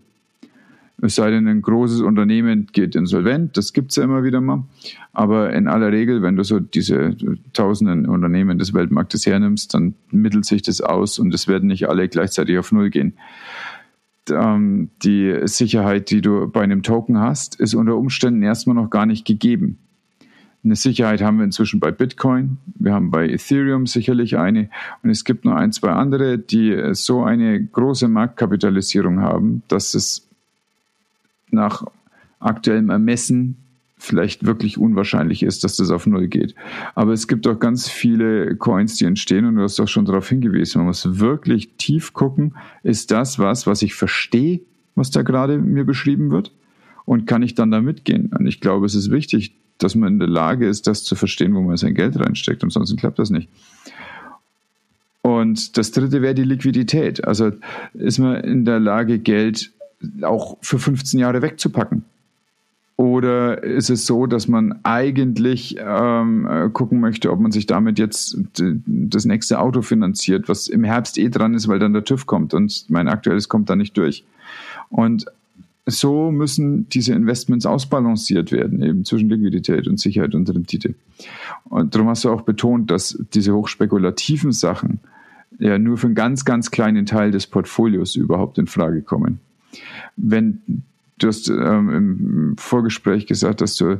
Es sei denn, ein großes Unternehmen geht insolvent, das gibt es ja immer wieder mal. Aber in aller Regel, wenn du so diese tausenden Unternehmen des Weltmarktes hernimmst, dann mittelt sich das aus und es werden nicht alle gleichzeitig auf Null gehen. Ähm, die Sicherheit, die du bei einem Token hast, ist unter Umständen erstmal noch gar nicht gegeben. Eine Sicherheit haben wir inzwischen bei Bitcoin, wir haben bei Ethereum sicherlich eine und es gibt noch ein, zwei andere, die so eine große Marktkapitalisierung haben, dass es nach aktuellem Ermessen vielleicht wirklich unwahrscheinlich ist, dass das auf Null geht. Aber es gibt auch ganz viele Coins, die entstehen und du hast auch schon darauf hingewiesen. Man muss wirklich tief gucken, ist das was, was ich verstehe, was da gerade mir beschrieben wird? Und kann ich dann da mitgehen? Und ich glaube, es ist wichtig, dass man in der Lage ist, das zu verstehen, wo man sein Geld reinsteckt. Und sonst klappt das nicht. Und das dritte wäre die Liquidität. Also ist man in der Lage, Geld auch für 15 Jahre wegzupacken? Oder ist es so, dass man eigentlich ähm, gucken möchte, ob man sich damit jetzt das nächste Auto finanziert, was im Herbst eh dran ist, weil dann der TÜV kommt und mein aktuelles kommt da nicht durch. Und so müssen diese Investments ausbalanciert werden, eben zwischen Liquidität und Sicherheit und Rendite. Und darum hast du auch betont, dass diese hochspekulativen Sachen ja nur für einen ganz, ganz kleinen Teil des Portfolios überhaupt in Frage kommen. Wenn du hast ähm, im Vorgespräch gesagt, dass du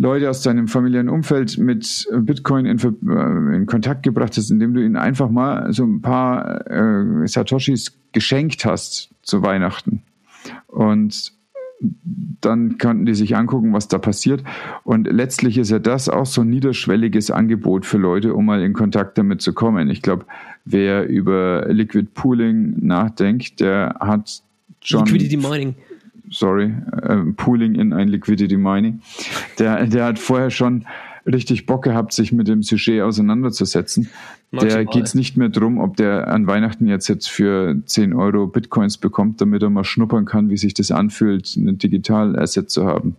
Leute aus deinem familiären Umfeld mit Bitcoin in, äh, in, Kontakt gebracht hast, indem du ihnen einfach mal so ein paar äh, Satoshis geschenkt hast zu Weihnachten. Und dann könnten die sich angucken, was da passiert. Und letztlich ist ja das auch so ein niederschwelliges Angebot für Leute, um mal in Kontakt damit zu kommen. Ich glaube, wer über Liquid Pooling nachdenkt, der hat schon. Liquidity Mining. Sorry, äh, Pooling in ein Liquidity Mining. Der, der hat vorher schon richtig Bock gehabt, sich mit dem Sujet auseinanderzusetzen. Maximal. Der geht es nicht mehr darum, ob der an Weihnachten jetzt, jetzt für 10 Euro Bitcoins bekommt, damit er mal schnuppern kann, wie sich das anfühlt, ein Digital-Asset zu haben.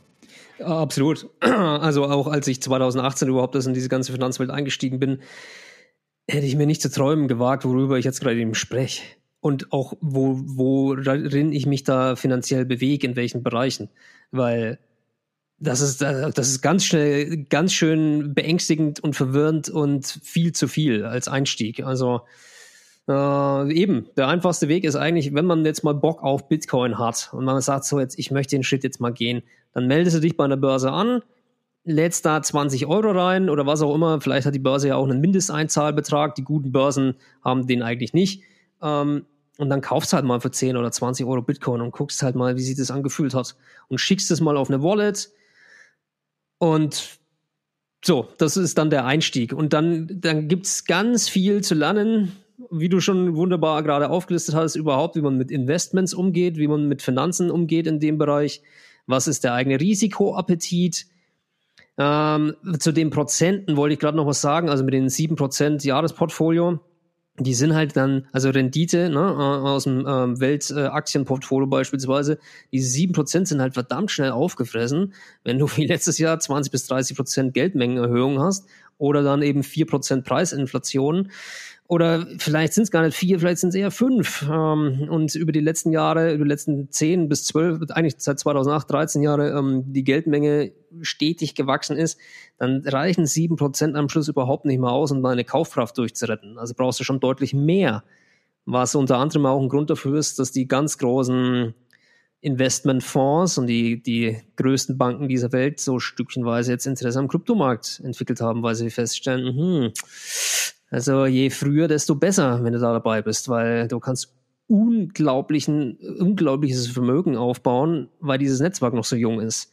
Absolut. Also auch als ich 2018 überhaupt in diese ganze Finanzwelt eingestiegen bin, hätte ich mir nicht zu träumen gewagt, worüber ich jetzt gerade eben spreche. Und auch, wo, worin ich mich da finanziell bewege, in welchen Bereichen. Weil das ist, äh, das ist ganz schnell, ganz schön beängstigend und verwirrend und viel zu viel als Einstieg. Also äh, eben, der einfachste Weg ist eigentlich, wenn man jetzt mal Bock auf Bitcoin hat und man sagt so jetzt, ich möchte den Schritt jetzt mal gehen, dann meldest du dich bei einer Börse an, lädst da 20 Euro rein oder was auch immer. Vielleicht hat die Börse ja auch einen Mindesteinzahlbetrag. Die guten Börsen haben den eigentlich nicht. Ähm, und dann kaufst halt mal für 10 oder 20 Euro Bitcoin und guckst halt mal, wie sich das angefühlt hat. Und schickst es mal auf eine Wallet und so, das ist dann der Einstieg. Und dann, dann gibt es ganz viel zu lernen, wie du schon wunderbar gerade aufgelistet hast, überhaupt, wie man mit Investments umgeht, wie man mit Finanzen umgeht in dem Bereich. Was ist der eigene Risikoappetit? Ähm, zu den Prozenten wollte ich gerade noch was sagen, also mit den 7% Jahresportfolio die sind halt dann, also Rendite ne, äh, aus dem ähm, Weltaktienportfolio beispielsweise, diese 7% sind halt verdammt schnell aufgefressen, wenn du wie letztes Jahr 20 bis 30% Geldmengenerhöhung hast oder dann eben 4% Preisinflation oder vielleicht sind es gar nicht vier, vielleicht sind es eher fünf. Ähm, und über die letzten Jahre, über die letzten zehn bis zwölf, eigentlich seit 2008, 13 Jahre, ähm, die Geldmenge stetig gewachsen ist, dann reichen sieben Prozent am Schluss überhaupt nicht mehr aus, um deine Kaufkraft durchzuretten. Also brauchst du schon deutlich mehr. Was unter anderem auch ein Grund dafür ist, dass die ganz großen Investmentfonds und die, die größten Banken dieser Welt so stückchenweise jetzt Interesse am Kryptomarkt entwickelt haben, weil sie feststellen, hm, also je früher, desto besser, wenn du da dabei bist, weil du kannst unglaublichen, unglaubliches Vermögen aufbauen, weil dieses Netzwerk noch so jung ist.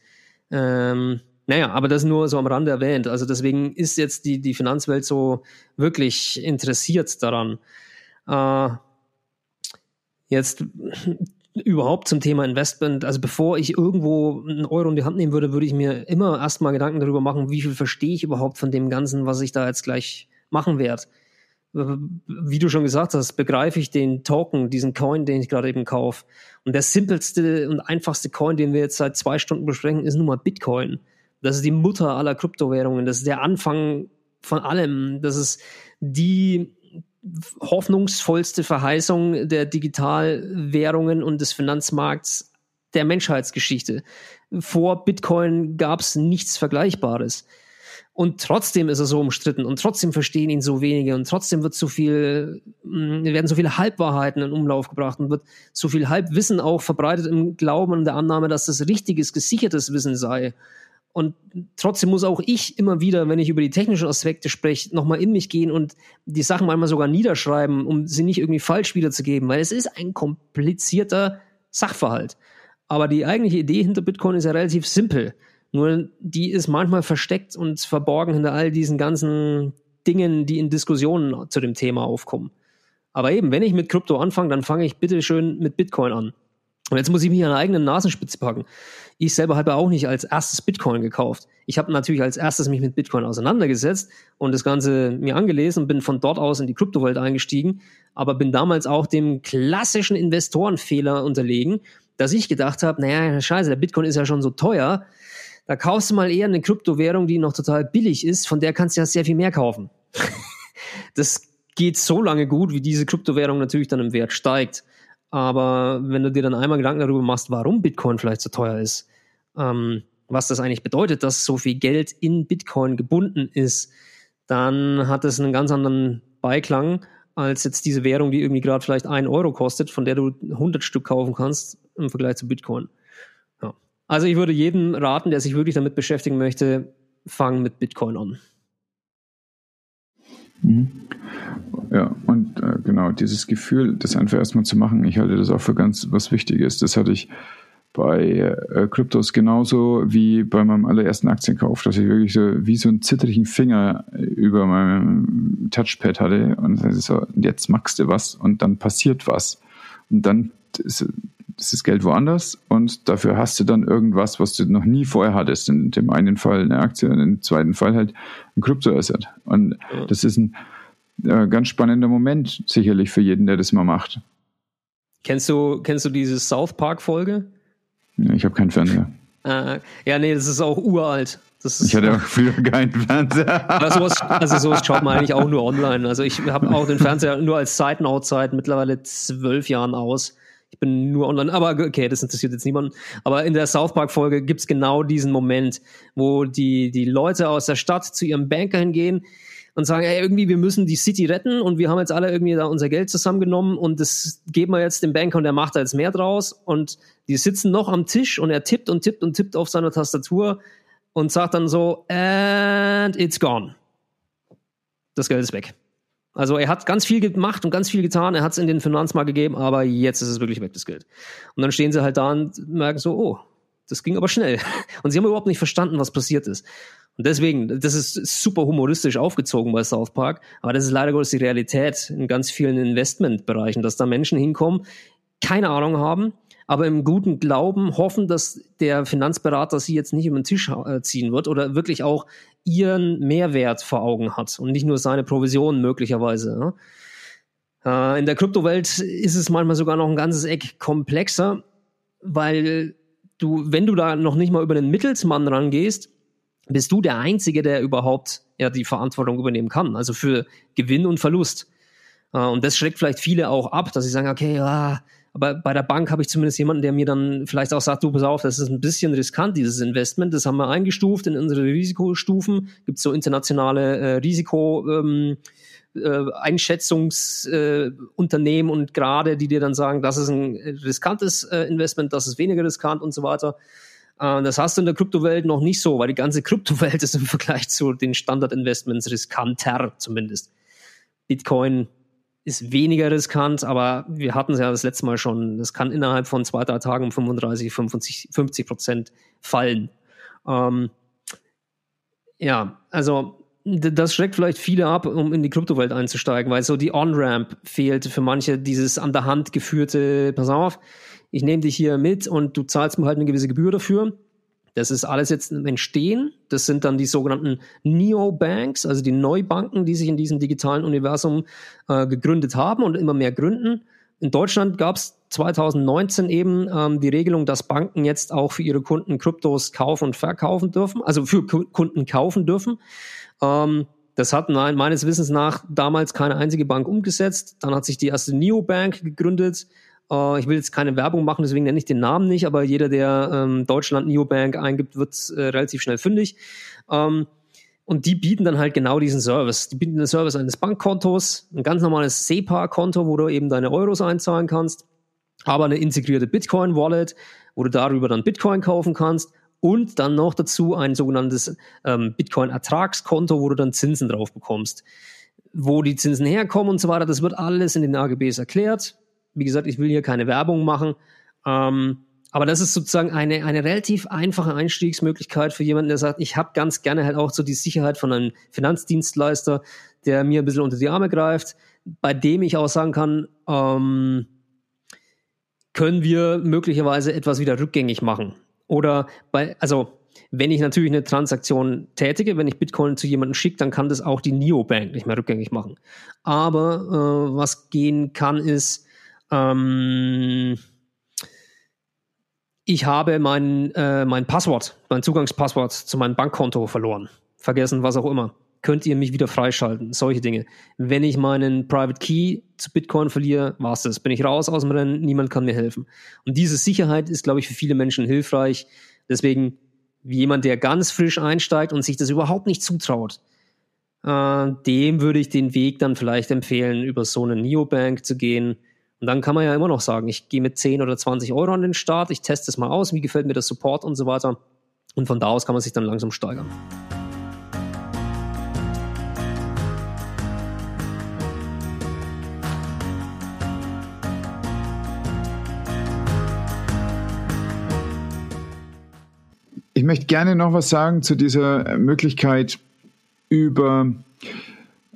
Ähm, naja, aber das nur so am Rande erwähnt. Also deswegen ist jetzt die, die Finanzwelt so wirklich interessiert daran. Äh, jetzt überhaupt zum Thema Investment, also bevor ich irgendwo einen Euro in die Hand nehmen würde, würde ich mir immer erstmal Gedanken darüber machen, wie viel verstehe ich überhaupt von dem Ganzen, was ich da jetzt gleich machen werde. Wie du schon gesagt hast, begreife ich den Token, diesen Coin, den ich gerade eben kaufe. Und der simpelste und einfachste Coin, den wir jetzt seit zwei Stunden besprechen, ist nun mal Bitcoin. Das ist die Mutter aller Kryptowährungen. Das ist der Anfang von allem. Das ist die hoffnungsvollste Verheißung der Digitalwährungen und des Finanzmarkts der Menschheitsgeschichte. Vor Bitcoin gab es nichts Vergleichbares. Und trotzdem ist er so umstritten und trotzdem verstehen ihn so wenige und trotzdem wird so viel, mm, werden so viele Halbwahrheiten in Umlauf gebracht und wird so viel Halbwissen auch verbreitet im Glauben und der Annahme, dass das richtiges, gesichertes Wissen sei. Und trotzdem muss auch ich immer wieder, wenn ich über die technischen Aspekte spreche, nochmal in mich gehen und die Sachen manchmal sogar niederschreiben, um sie nicht irgendwie falsch wiederzugeben, weil es ist ein komplizierter Sachverhalt. Aber die eigentliche Idee hinter Bitcoin ist ja relativ simpel. Nur die ist manchmal versteckt und verborgen hinter all diesen ganzen Dingen, die in Diskussionen zu dem Thema aufkommen. Aber eben, wenn ich mit Krypto anfange, dann fange ich bitte schön mit Bitcoin an. Und jetzt muss ich mich an der eigenen Nasenspitze packen. Ich selber habe auch nicht als erstes Bitcoin gekauft. Ich habe natürlich als erstes mich mit Bitcoin auseinandergesetzt und das Ganze mir angelesen und bin von dort aus in die Kryptowelt eingestiegen, aber bin damals auch dem klassischen Investorenfehler unterlegen, dass ich gedacht habe, naja, scheiße, der Bitcoin ist ja schon so teuer, da kaufst du mal eher eine Kryptowährung, die noch total billig ist, von der kannst du ja sehr viel mehr kaufen. das geht so lange gut, wie diese Kryptowährung natürlich dann im Wert steigt. Aber wenn du dir dann einmal Gedanken darüber machst, warum Bitcoin vielleicht so teuer ist, ähm, was das eigentlich bedeutet, dass so viel Geld in Bitcoin gebunden ist, dann hat es einen ganz anderen Beiklang als jetzt diese Währung, die irgendwie gerade vielleicht ein Euro kostet, von der du 100 Stück kaufen kannst im Vergleich zu Bitcoin. Also ich würde jedem raten, der sich wirklich damit beschäftigen möchte, fangen mit Bitcoin an. Mhm. Ja, und äh, genau, dieses Gefühl, das einfach erstmal zu machen, ich halte das auch für ganz was Wichtiges. Das hatte ich bei äh, Kryptos genauso wie bei meinem allerersten Aktienkauf, dass ich wirklich so wie so einen zittrigen Finger über meinem Touchpad hatte und so, jetzt machst du was und dann passiert was. Und dann ist das Geld woanders und dafür hast du dann irgendwas, was du noch nie vorher hattest. In dem einen Fall eine Aktie, und im zweiten Fall halt ein Kryptoasset. Und ja. das ist ein äh, ganz spannender Moment sicherlich für jeden, der das mal macht. Kennst du, kennst du diese South Park Folge? Ja, ich habe keinen Fernseher. Äh, ja, nee, das ist auch uralt. Ist, ich hatte auch früher keinen Fernseher. Also sowas, also sowas schaut man eigentlich auch nur online. Also ich habe auch den Fernseher nur als Side Note seit mittlerweile zwölf Jahren aus. Ich bin nur online, aber okay, das interessiert jetzt niemanden. Aber in der South Park-Folge gibt's genau diesen Moment, wo die, die Leute aus der Stadt zu ihrem Banker hingehen und sagen, ey, irgendwie, wir müssen die City retten und wir haben jetzt alle irgendwie da unser Geld zusammengenommen und das geben wir jetzt dem Banker und der macht da jetzt mehr draus. Und die sitzen noch am Tisch und er tippt und tippt und tippt auf seiner Tastatur und sagt dann so, and it's gone. Das Geld ist weg. Also er hat ganz viel gemacht und ganz viel getan, er hat es in den Finanzmarkt gegeben, aber jetzt ist es wirklich weg, das Geld. Und dann stehen sie halt da und merken so, oh, das ging aber schnell. Und sie haben überhaupt nicht verstanden, was passiert ist. Und deswegen, das ist super humoristisch aufgezogen bei South Park, aber das ist leider Gottes die Realität in ganz vielen Investmentbereichen, dass da Menschen hinkommen, keine Ahnung haben, aber im guten Glauben hoffen, dass der Finanzberater sie jetzt nicht über den Tisch äh, ziehen wird oder wirklich auch ihren Mehrwert vor Augen hat und nicht nur seine Provision möglicherweise. Ne? Äh, in der Kryptowelt ist es manchmal sogar noch ein ganzes Eck komplexer, weil du, wenn du da noch nicht mal über den Mittelsmann rangehst, bist du der Einzige, der überhaupt ja, die Verantwortung übernehmen kann, also für Gewinn und Verlust. Äh, und das schreckt vielleicht viele auch ab, dass sie sagen, okay, ja, aber bei der Bank habe ich zumindest jemanden, der mir dann vielleicht auch sagt, du pass auf, das ist ein bisschen riskant, dieses Investment. Das haben wir eingestuft in unsere Risikostufen. Gibt so internationale äh, Risiko. Ähm, äh, Einschätzungsunternehmen äh, und gerade, die dir dann sagen, das ist ein riskantes äh, Investment, das ist weniger riskant und so weiter. Äh, das hast du in der Kryptowelt noch nicht so, weil die ganze Kryptowelt ist im Vergleich zu den Standardinvestments riskanter zumindest. Bitcoin ist weniger riskant, aber wir hatten es ja das letzte Mal schon. Das kann innerhalb von zwei, drei Tagen um 35, 50, 50 Prozent fallen. Ähm, ja, also das schreckt vielleicht viele ab, um in die Kryptowelt einzusteigen, weil so die On-Ramp fehlt für manche, dieses an der Hand geführte, pass auf, ich nehme dich hier mit und du zahlst mir halt eine gewisse Gebühr dafür. Das ist alles jetzt im Entstehen. Das sind dann die sogenannten Neobanks, also die Neubanken, die sich in diesem digitalen Universum äh, gegründet haben und immer mehr gründen. In Deutschland gab es 2019 eben ähm, die Regelung, dass Banken jetzt auch für ihre Kunden Kryptos kaufen und verkaufen dürfen, also für Kunden kaufen dürfen. Ähm, das hat nein, meines Wissens nach damals keine einzige Bank umgesetzt. Dann hat sich die erste Neobank gegründet Äh, ich will jetzt keine Werbung machen, deswegen nenne ich den Namen nicht, aber jeder, der ähm, Deutschland Neobank eingibt, wird äh, relativ schnell fündig. Ähm, und die bieten dann halt genau diesen Service. Die bieten den Service eines Bankkontos, ein ganz normales SEPA-Konto, wo du eben deine Euros einzahlen kannst, aber eine integrierte Bitcoin-Wallet, wo du darüber dann Bitcoin kaufen kannst und dann noch dazu ein sogenanntes ähm, Bitcoin-Ertragskonto, wo du dann Zinsen drauf bekommst. Wo die Zinsen herkommen und so weiter, das wird alles in den AGBs erklärt. Wie gesagt, ich will hier keine Werbung machen. Ähm, aber das ist sozusagen eine, eine relativ einfache Einstiegsmöglichkeit für jemanden, der sagt, ich habe ganz gerne halt auch so die Sicherheit von einem Finanzdienstleister, der mir ein bisschen unter die Arme greift, bei dem ich auch sagen kann, ähm, können wir möglicherweise etwas wieder rückgängig machen. Oder bei, also wenn ich natürlich eine Transaktion tätige, wenn ich Bitcoin zu jemandem schicke, dann kann das auch die Neobank nicht mehr rückgängig machen. Aber äh, was gehen kann, ist, ähm, ich habe mein, äh, mein Passwort, mein Zugangspasswort zu meinem Bankkonto verloren. Vergessen, was auch immer. Könnt ihr mich wieder freischalten? Solche Dinge. Wenn ich meinen Private Key zu Bitcoin verliere, war's das. Bin ich raus aus dem Rennen, niemand kann mir helfen. Und diese Sicherheit ist, glaube ich, für viele Menschen hilfreich. Deswegen, wie jemand, der ganz frisch einsteigt und sich das überhaupt nicht zutraut, äh, dem würde ich den Weg dann vielleicht empfehlen, über so eine Neobank zu gehen und dann kann man ja immer noch sagen, ich gehe mit 10 oder 20 Euro an den Start, ich teste es mal aus, wie gefällt mir der Support und so weiter. Und von da aus kann man sich dann langsam steigern. Ich möchte gerne noch was sagen zu dieser Möglichkeit über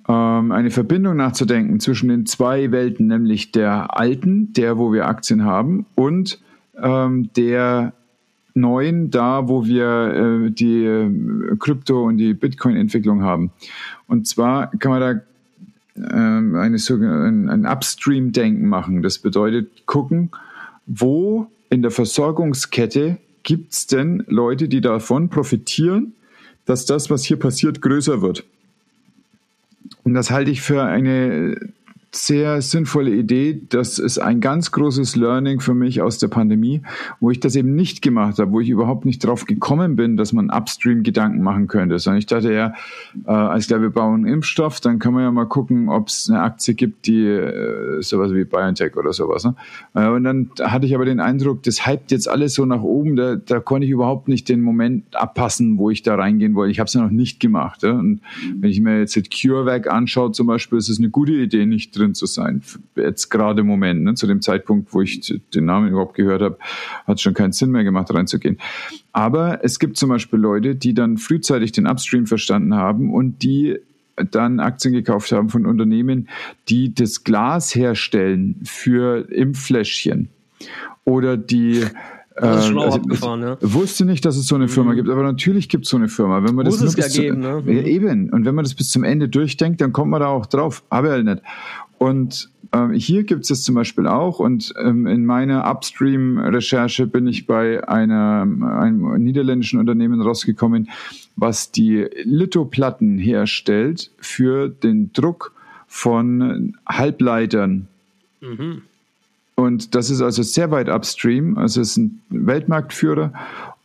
ähm, eine Verbindung nachzudenken zwischen den zwei Welten, nämlich der alten, der, wo wir Aktien haben, und ähm, der neuen, da, wo wir äh, die äh, Krypto- und die Bitcoin-Entwicklung haben. Und zwar kann man da ähm, eine, ein, ein Upstream-Denken machen. Das bedeutet gucken, wo in der Versorgungskette gibt es denn Leute, die davon profitieren, dass das, was hier passiert, größer wird. Und das halte ich für eine sehr sinnvolle Idee. Das ist ein ganz großes Learning für mich aus der Pandemie, wo ich das eben nicht gemacht habe, wo ich überhaupt nicht drauf gekommen bin, dass man Upstream Gedanken machen könnte. Sondern ich dachte ja, äh, als klar, wir bauen Impfstoff, dann kann man ja mal gucken, ob es eine Aktie gibt, die äh, sowas wie BioNTech oder sowas. Ne? Äh, und dann hatte ich aber den Eindruck, das hypt jetzt alles so nach oben, da, da konnte ich überhaupt nicht den Moment abpassen, wo ich da reingehen wollte. Ich habe es ja noch nicht gemacht. Ja? Und wenn ich mir jetzt CureVac anschaue zum Beispiel, ist es eine gute Idee, nicht drin drin zu sein. Jetzt gerade im Moment, ne, zu dem Zeitpunkt, wo ich den Namen überhaupt gehört habe, hat es schon keinen Sinn mehr gemacht, reinzugehen. Aber es gibt zum Beispiel Leute, die dann frühzeitig den Upstream verstanden haben und die dann Aktien gekauft haben von Unternehmen, die das Glas herstellen für Impffläschchen oder die das ist schon auch also, abgefahren, ja. Wusste nicht, dass es so eine Firma mhm. gibt, aber natürlich gibt es so eine Firma. Wenn man Muss das es ja geben, ne? Ja, eben. Und wenn man das bis zum Ende durchdenkt, dann kommt man da auch drauf. Ich halt nicht. Und ähm, hier gibt es es zum Beispiel auch. Und ähm, in meiner Upstream-Recherche bin ich bei einer, einem niederländischen Unternehmen rausgekommen, was die Lithoplatten herstellt für den Druck von Halbleitern. Mhm. Und das ist also sehr weit upstream. Also es ist ein Weltmarktführer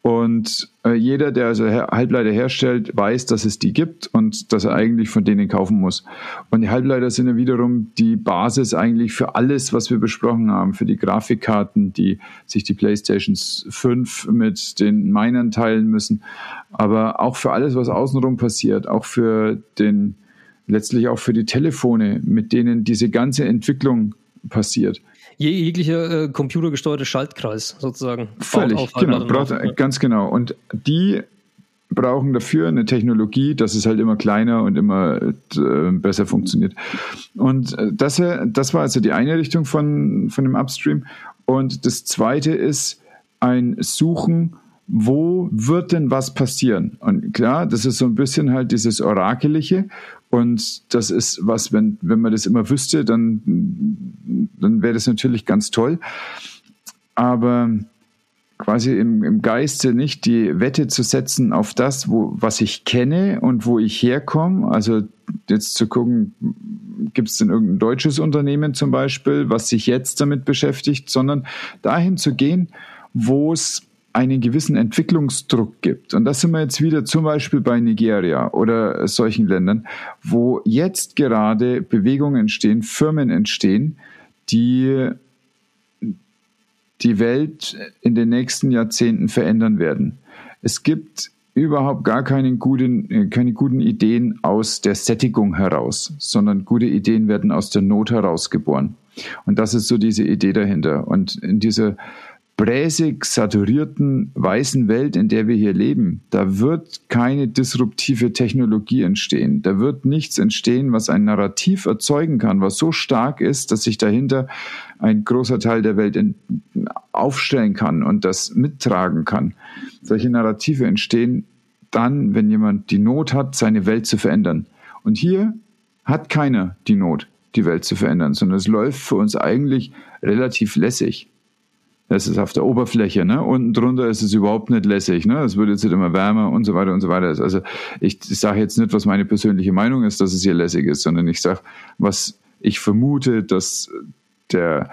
und äh, jeder, der also Her Halbleiter herstellt, weiß, dass es die gibt und dass er eigentlich von denen kaufen muss. Und die Halbleiter sind ja wiederum die Basis eigentlich für alles, was wir besprochen haben, für die Grafikkarten, die sich die PlayStations 5 mit den Minern teilen müssen, aber auch für alles, was außenrum passiert, auch für den, letztlich auch für die Telefone, mit denen diese ganze Entwicklung passiert jeglicher äh, computergesteuerte Schaltkreis sozusagen. Völlig, genau, braucht, ganz genau. Und die brauchen dafür eine Technologie, dass es halt immer kleiner und immer äh, besser funktioniert. Und äh, das, das war also die eine Richtung von, von dem Upstream. Und das zweite ist ein Suchen wo wird denn was passieren? Und klar, das ist so ein bisschen halt dieses Orakeliche. Und das ist was, wenn, wenn man das immer wüsste, dann, dann wäre das natürlich ganz toll. Aber quasi im, im Geiste nicht die Wette zu setzen auf das, wo, was ich kenne und wo ich herkomme. Also jetzt zu gucken, gibt es denn irgendein deutsches Unternehmen zum Beispiel, was sich jetzt damit beschäftigt, sondern dahin zu gehen, wo es einen gewissen Entwicklungsdruck gibt. Und das sind wir jetzt wieder zum Beispiel bei Nigeria oder solchen Ländern, wo jetzt gerade Bewegungen entstehen, Firmen entstehen, die die Welt in den nächsten Jahrzehnten verändern werden. Es gibt überhaupt gar keine guten, keine guten Ideen aus der Sättigung heraus, sondern gute Ideen werden aus der Not heraus geboren. Und das ist so diese Idee dahinter. Und in dieser bräsig saturierten weißen Welt, in der wir hier leben, da wird keine disruptive Technologie entstehen. Da wird nichts entstehen, was ein Narrativ erzeugen kann, was so stark ist, dass sich dahinter ein großer Teil der Welt aufstellen kann und das mittragen kann. Solche Narrative entstehen dann, wenn jemand die Not hat, seine Welt zu verändern. Und hier hat keiner die Not, die Welt zu verändern, sondern es läuft für uns eigentlich relativ lässig. Das ist auf der Oberfläche, ne? Unten drunter ist es überhaupt nicht lässig, ne? Es wird jetzt immer wärmer und so weiter und so weiter. Also ich, ich sage jetzt nicht, was meine persönliche Meinung ist, dass es hier lässig ist, sondern ich sage, was ich vermute, dass der,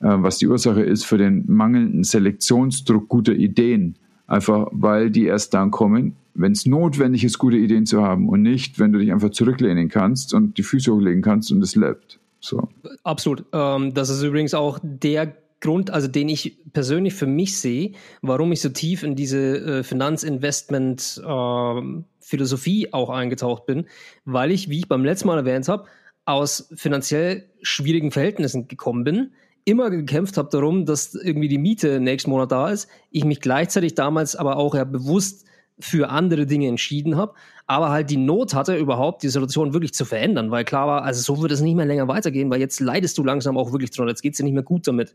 äh, was die Ursache ist für den mangelnden Selektionsdruck guter Ideen. Einfach weil die erst dann kommen, wenn es notwendig ist, gute Ideen zu haben und nicht, wenn du dich einfach zurücklehnen kannst und die Füße hochlegen kannst und es lebt. So. Absolut. Ähm, das ist übrigens auch der Grund, also den ich persönlich für mich sehe, warum ich so tief in diese äh, Finanzinvestment-Philosophie äh, auch eingetaucht bin, weil ich, wie ich beim letzten Mal erwähnt habe, aus finanziell schwierigen Verhältnissen gekommen bin, immer gekämpft habe darum, dass irgendwie die Miete nächsten Monat da ist, ich mich gleichzeitig damals aber auch ja bewusst für andere Dinge entschieden habe, aber halt die Not hatte, überhaupt die Situation wirklich zu verändern, weil klar war, also so wird es nicht mehr länger weitergehen, weil jetzt leidest du langsam auch wirklich drunter, jetzt geht es dir nicht mehr gut damit.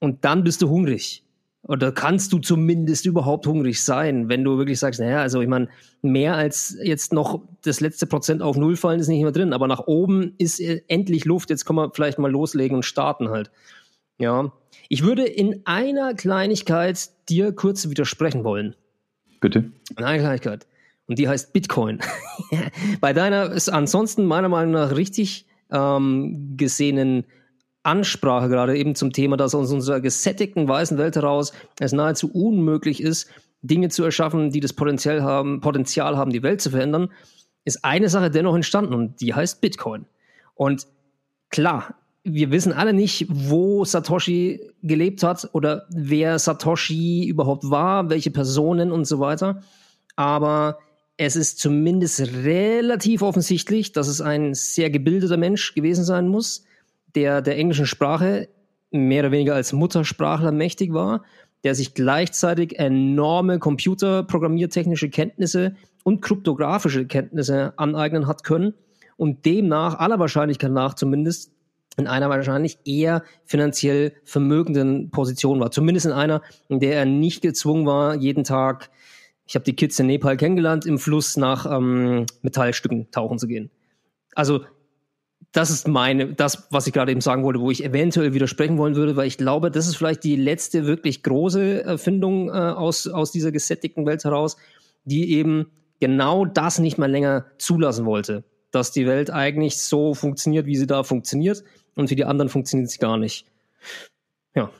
Und dann bist du hungrig. Oder kannst du zumindest überhaupt hungrig sein, wenn du wirklich sagst, naja, also ich meine, mehr als jetzt noch das letzte Prozent auf Null fallen ist nicht mehr drin, aber nach oben ist endlich Luft, jetzt können wir vielleicht mal loslegen und starten halt. Ja. Ich würde in einer Kleinigkeit dir kurz widersprechen wollen. Bitte. Eine Kleinigkeit. Und die heißt Bitcoin. Bei deiner ist ansonsten meiner Meinung nach richtig ähm, gesehenen Ansprache gerade eben zum Thema, dass aus unserer gesättigten weißen Welt heraus es nahezu unmöglich ist, Dinge zu erschaffen, die das Potenzial haben, Potenzial haben, die Welt zu verändern, ist eine Sache dennoch entstanden und die heißt Bitcoin. Und klar, wir wissen alle nicht, wo Satoshi gelebt hat oder wer Satoshi überhaupt war, welche Personen und so weiter. Aber es ist zumindest relativ offensichtlich, dass es ein sehr gebildeter Mensch gewesen sein muss, der der englischen Sprache mehr oder weniger als Muttersprachler mächtig war, der sich gleichzeitig enorme computerprogrammiertechnische Kenntnisse und kryptografische Kenntnisse aneignen hat können und demnach aller Wahrscheinlichkeit nach zumindest in einer wahrscheinlich eher finanziell vermögenden Position war. Zumindest in einer, in der er nicht gezwungen war, jeden Tag, ich habe die Kids in Nepal kennengelernt, im Fluss nach ähm, Metallstücken tauchen zu gehen. Also das ist meine, das, was ich gerade eben sagen wollte, wo ich eventuell widersprechen wollen würde, weil ich glaube, das ist vielleicht die letzte wirklich große Erfindung äh, aus, aus dieser gesättigten Welt heraus, die eben genau das nicht mehr länger zulassen wollte. Dass die Welt eigentlich so funktioniert, wie sie da funktioniert und für die anderen funktioniert es gar nicht. Ja.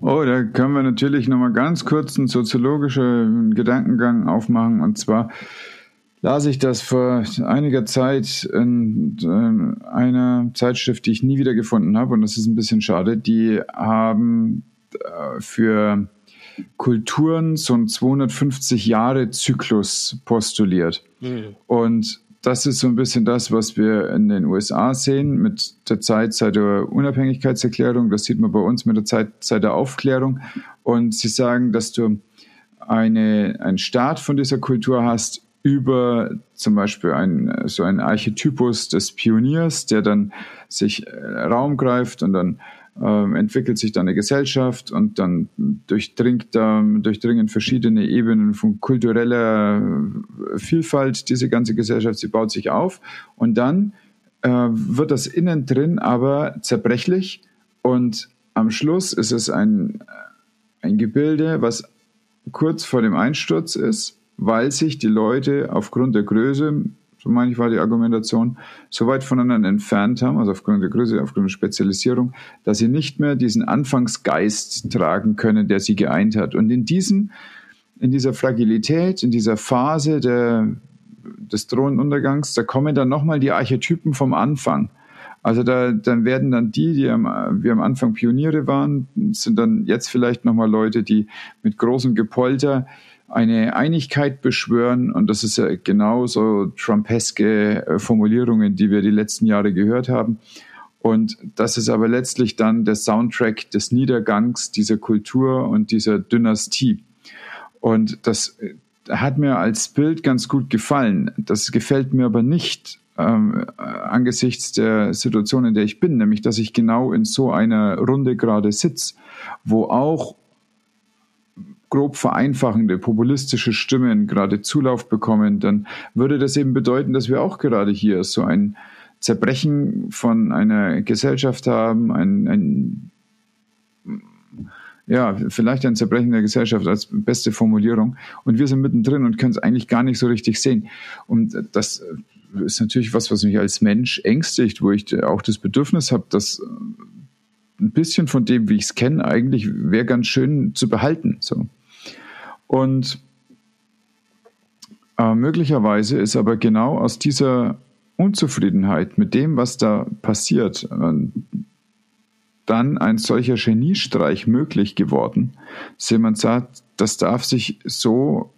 Oh, da können wir natürlich nochmal ganz kurz einen soziologischen Gedankengang aufmachen. Und zwar las ich das vor einiger Zeit in, in einer Zeitschrift, die ich nie wieder gefunden habe. Und das ist ein bisschen schade. Die haben äh, für Kulturen so einen 250 Jahre Zyklus postuliert. Mhm. Und das ist so ein bisschen das, was wir in den USA sehen mit der Zeit seit der Unabhängigkeitserklärung. Das sieht man bei uns mit der Zeit seit der Aufklärung. Und sie sagen, dass du eine, einen Start von dieser Kultur hast über zum Beispiel ein, so einen Archetypus des Pioniers, der dann sich äh, Raum greift und dann ähm, entwickelt sich dann eine Gesellschaft und dann durchdringt, durchdringen verschiedene Ebenen von kultureller äh, Vielfalt diese ganze Gesellschaft, sie baut sich auf und dann äh, wird das innen drin aber zerbrechlich und am Schluss ist es ein, ein Gebilde, was kurz vor dem Einsturz ist, weil sich die Leute aufgrund der Größe so meine ich war die Argumentation, so weit voneinander entfernt haben, also aufgrund der Größe, aufgrund der Spezialisierung, dass sie nicht mehr diesen Anfangsgeist tragen können, der sie geeint hat. Und in diesem, in dieser Fragilität, in dieser Phase der, des Thronuntergangs, da kommen dann nochmal die Archetypen vom Anfang. Also da, dann werden dann die, die am, wie am Anfang Pioniere waren, sind dann jetzt vielleicht nochmal Leute, die mit großem Gepolter eine Einigkeit beschwören. Und das ist ja genauso Trumpeske äh, Formulierungen, die wir die letzten Jahre gehört haben. Und das ist aber letztlich dann der Soundtrack des Niedergangs dieser Kultur und dieser Dynastie. Und das äh, hat mir als Bild ganz gut gefallen. Das gefällt mir aber nicht ähm, angesichts der Situation, in der ich bin, nämlich dass ich genau in so einer Runde gerade sitze, wo auch grob vereinfachende, populistische Stimmen gerade Zulauf bekommen, dann würde das eben bedeuten, dass wir auch gerade hier so ein Zerbrechen von einer Gesellschaft haben, ein, ein ja, vielleicht ein Zerbrechen der Gesellschaft als beste Formulierung. Und wir sind mittendrin und können es eigentlich gar nicht so richtig sehen. Und das ist natürlich was, was mich als Mensch ängstigt, wo ich auch das Bedürfnis habe, dass ein bisschen von dem, wie ich es kenne, eigentlich wäre ganz schön zu behalten. So. Und äh, möglicherweise ist aber genau aus dieser Unzufriedenheit mit dem, was da passiert, äh, dann ein solcher Geniestreich möglich geworden, dass jemand sagt, das darf sich so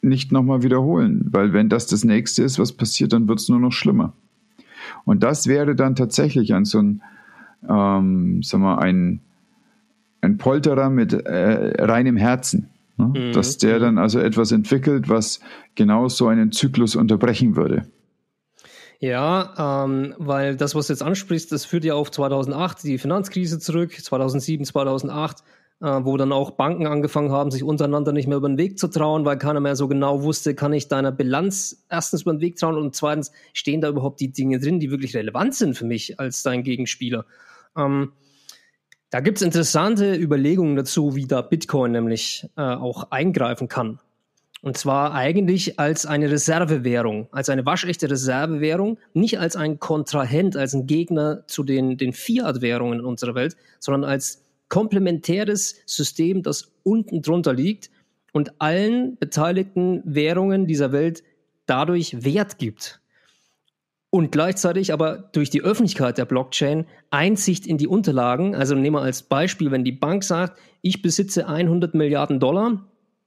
nicht nochmal wiederholen, weil wenn das das nächste ist, was passiert, dann wird es nur noch schlimmer. Und das wäre dann tatsächlich ein so ein, ähm, sag mal, ein, ein Polterer mit äh, reinem Herzen. Ne? Mhm. Dass der dann also etwas entwickelt, was genau so einen Zyklus unterbrechen würde. Ja, ähm, weil das, was du jetzt ansprichst, das führt ja auf 2008, die Finanzkrise zurück, 2007, 2008, äh, wo dann auch Banken angefangen haben, sich untereinander nicht mehr über den Weg zu trauen, weil keiner mehr so genau wusste, kann ich deiner Bilanz erstens über den Weg trauen und zweitens, stehen da überhaupt die Dinge drin, die wirklich relevant sind für mich als dein Gegenspieler. Ähm, da gibt es interessante Überlegungen dazu, wie da Bitcoin nämlich äh, auch eingreifen kann. Und zwar eigentlich als eine Reservewährung, als eine waschechte Reservewährung, nicht als ein Kontrahent, als ein Gegner zu den, den Fiat-Währungen in unserer Welt, sondern als komplementäres System, das unten drunter liegt und allen beteiligten Währungen dieser Welt dadurch Wert gibt und gleichzeitig aber durch die Öffentlichkeit der Blockchain Einsicht in die Unterlagen, also nehmen wir als Beispiel, wenn die Bank sagt, ich besitze 100 Milliarden Dollar,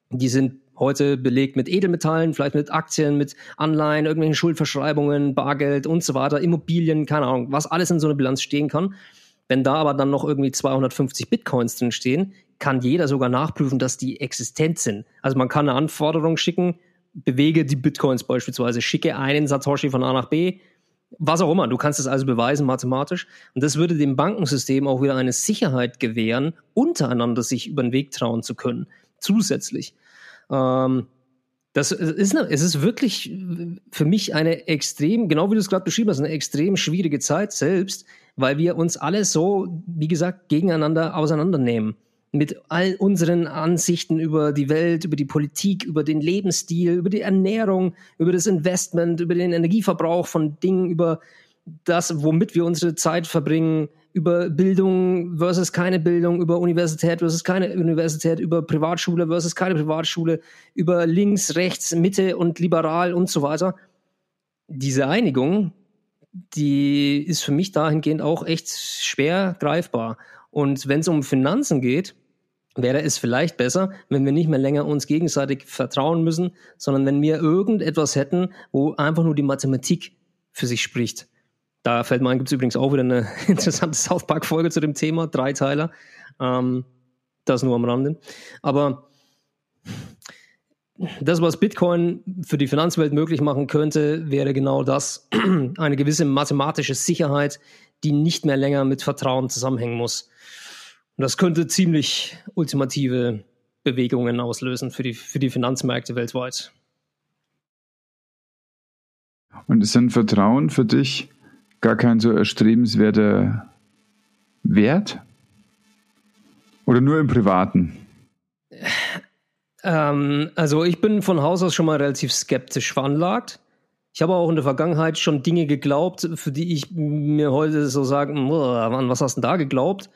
die sind heute belegt mit Edelmetallen, vielleicht mit Aktien, mit Anleihen, irgendwelchen Schuldverschreibungen, Bargeld und so weiter, Immobilien, keine Ahnung, was alles in so einer Bilanz stehen kann. Wenn da aber dann noch irgendwie 250 Bitcoins drin stehen, kann jeder sogar nachprüfen, dass die existent sind. Also man kann eine Anforderung schicken, bewege die Bitcoins beispielsweise, schicke einen Satoshi von A nach B, was auch immer. Du kannst es also beweisen mathematisch. Und das würde dem Bankensystem auch wieder eine Sicherheit gewähren, untereinander sich über den Weg trauen zu können. Zusätzlich. Ähm, das ist, es ist wirklich für mich eine extrem, genau wie du es gerade beschrieben hast, eine extrem schwierige Zeit selbst, weil wir uns alle so, wie gesagt, gegeneinander auseinandernehmen mit all unseren Ansichten über die Welt, über die Politik, über den Lebensstil, über die Ernährung, über das Investment, über den Energieverbrauch von Dingen, über das, womit wir unsere Zeit verbringen, über Bildung versus keine Bildung, über Universität versus keine Universität, über Privatschule versus keine Privatschule, über links, rechts, Mitte und liberal und so weiter. Diese Einigung, die ist für mich dahingehend auch echt schwer greifbar. Und wenn es um Finanzen geht, wäre es vielleicht besser, wenn wir nicht mehr länger uns gegenseitig vertrauen müssen, sondern wenn wir irgendetwas hätten, wo einfach nur die Mathematik für sich spricht. Da fällt mir ein, gibt es übrigens auch wieder eine interessante South Park-Folge zu dem Thema, Dreiteiler. Ähm, das nur am Rande. Aber das, was Bitcoin für die Finanzwelt möglich machen könnte, wäre genau das, eine gewisse mathematische Sicherheit, die nicht mehr länger mit Vertrauen zusammenhängen muss. Und das könnte ziemlich ultimative Bewegungen auslösen für die, für die Finanzmärkte weltweit. Und ist ein Vertrauen für dich gar kein so erstrebenswerter Wert? Oder nur im Privaten? Ähm, also ich bin von Haus aus schon mal relativ skeptisch veranlagt. Ich habe auch in der Vergangenheit schon Dinge geglaubt, für die ich mir heute so sage, an was hast du denn da geglaubt?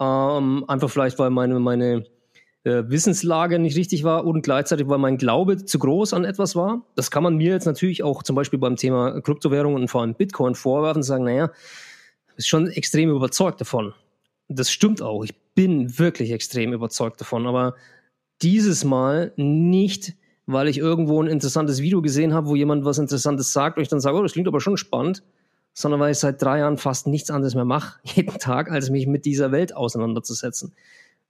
Ähm, einfach vielleicht, weil meine, meine äh, Wissenslage nicht richtig war und gleichzeitig, weil mein Glaube zu groß an etwas war. Das kann man mir jetzt natürlich auch zum Beispiel beim Thema Kryptowährungen und vor allem Bitcoin vorwerfen und sagen, naja, ist schon extrem überzeugt davon. Das stimmt auch. Ich bin wirklich extrem überzeugt davon. Aber dieses Mal nicht, weil ich irgendwo ein interessantes Video gesehen habe, wo jemand was Interessantes sagt und ich dann sage, oh, das klingt aber schon spannend, sondern weil ich seit drei Jahren fast nichts anderes mehr mache, jeden Tag, als mich mit dieser Welt auseinanderzusetzen.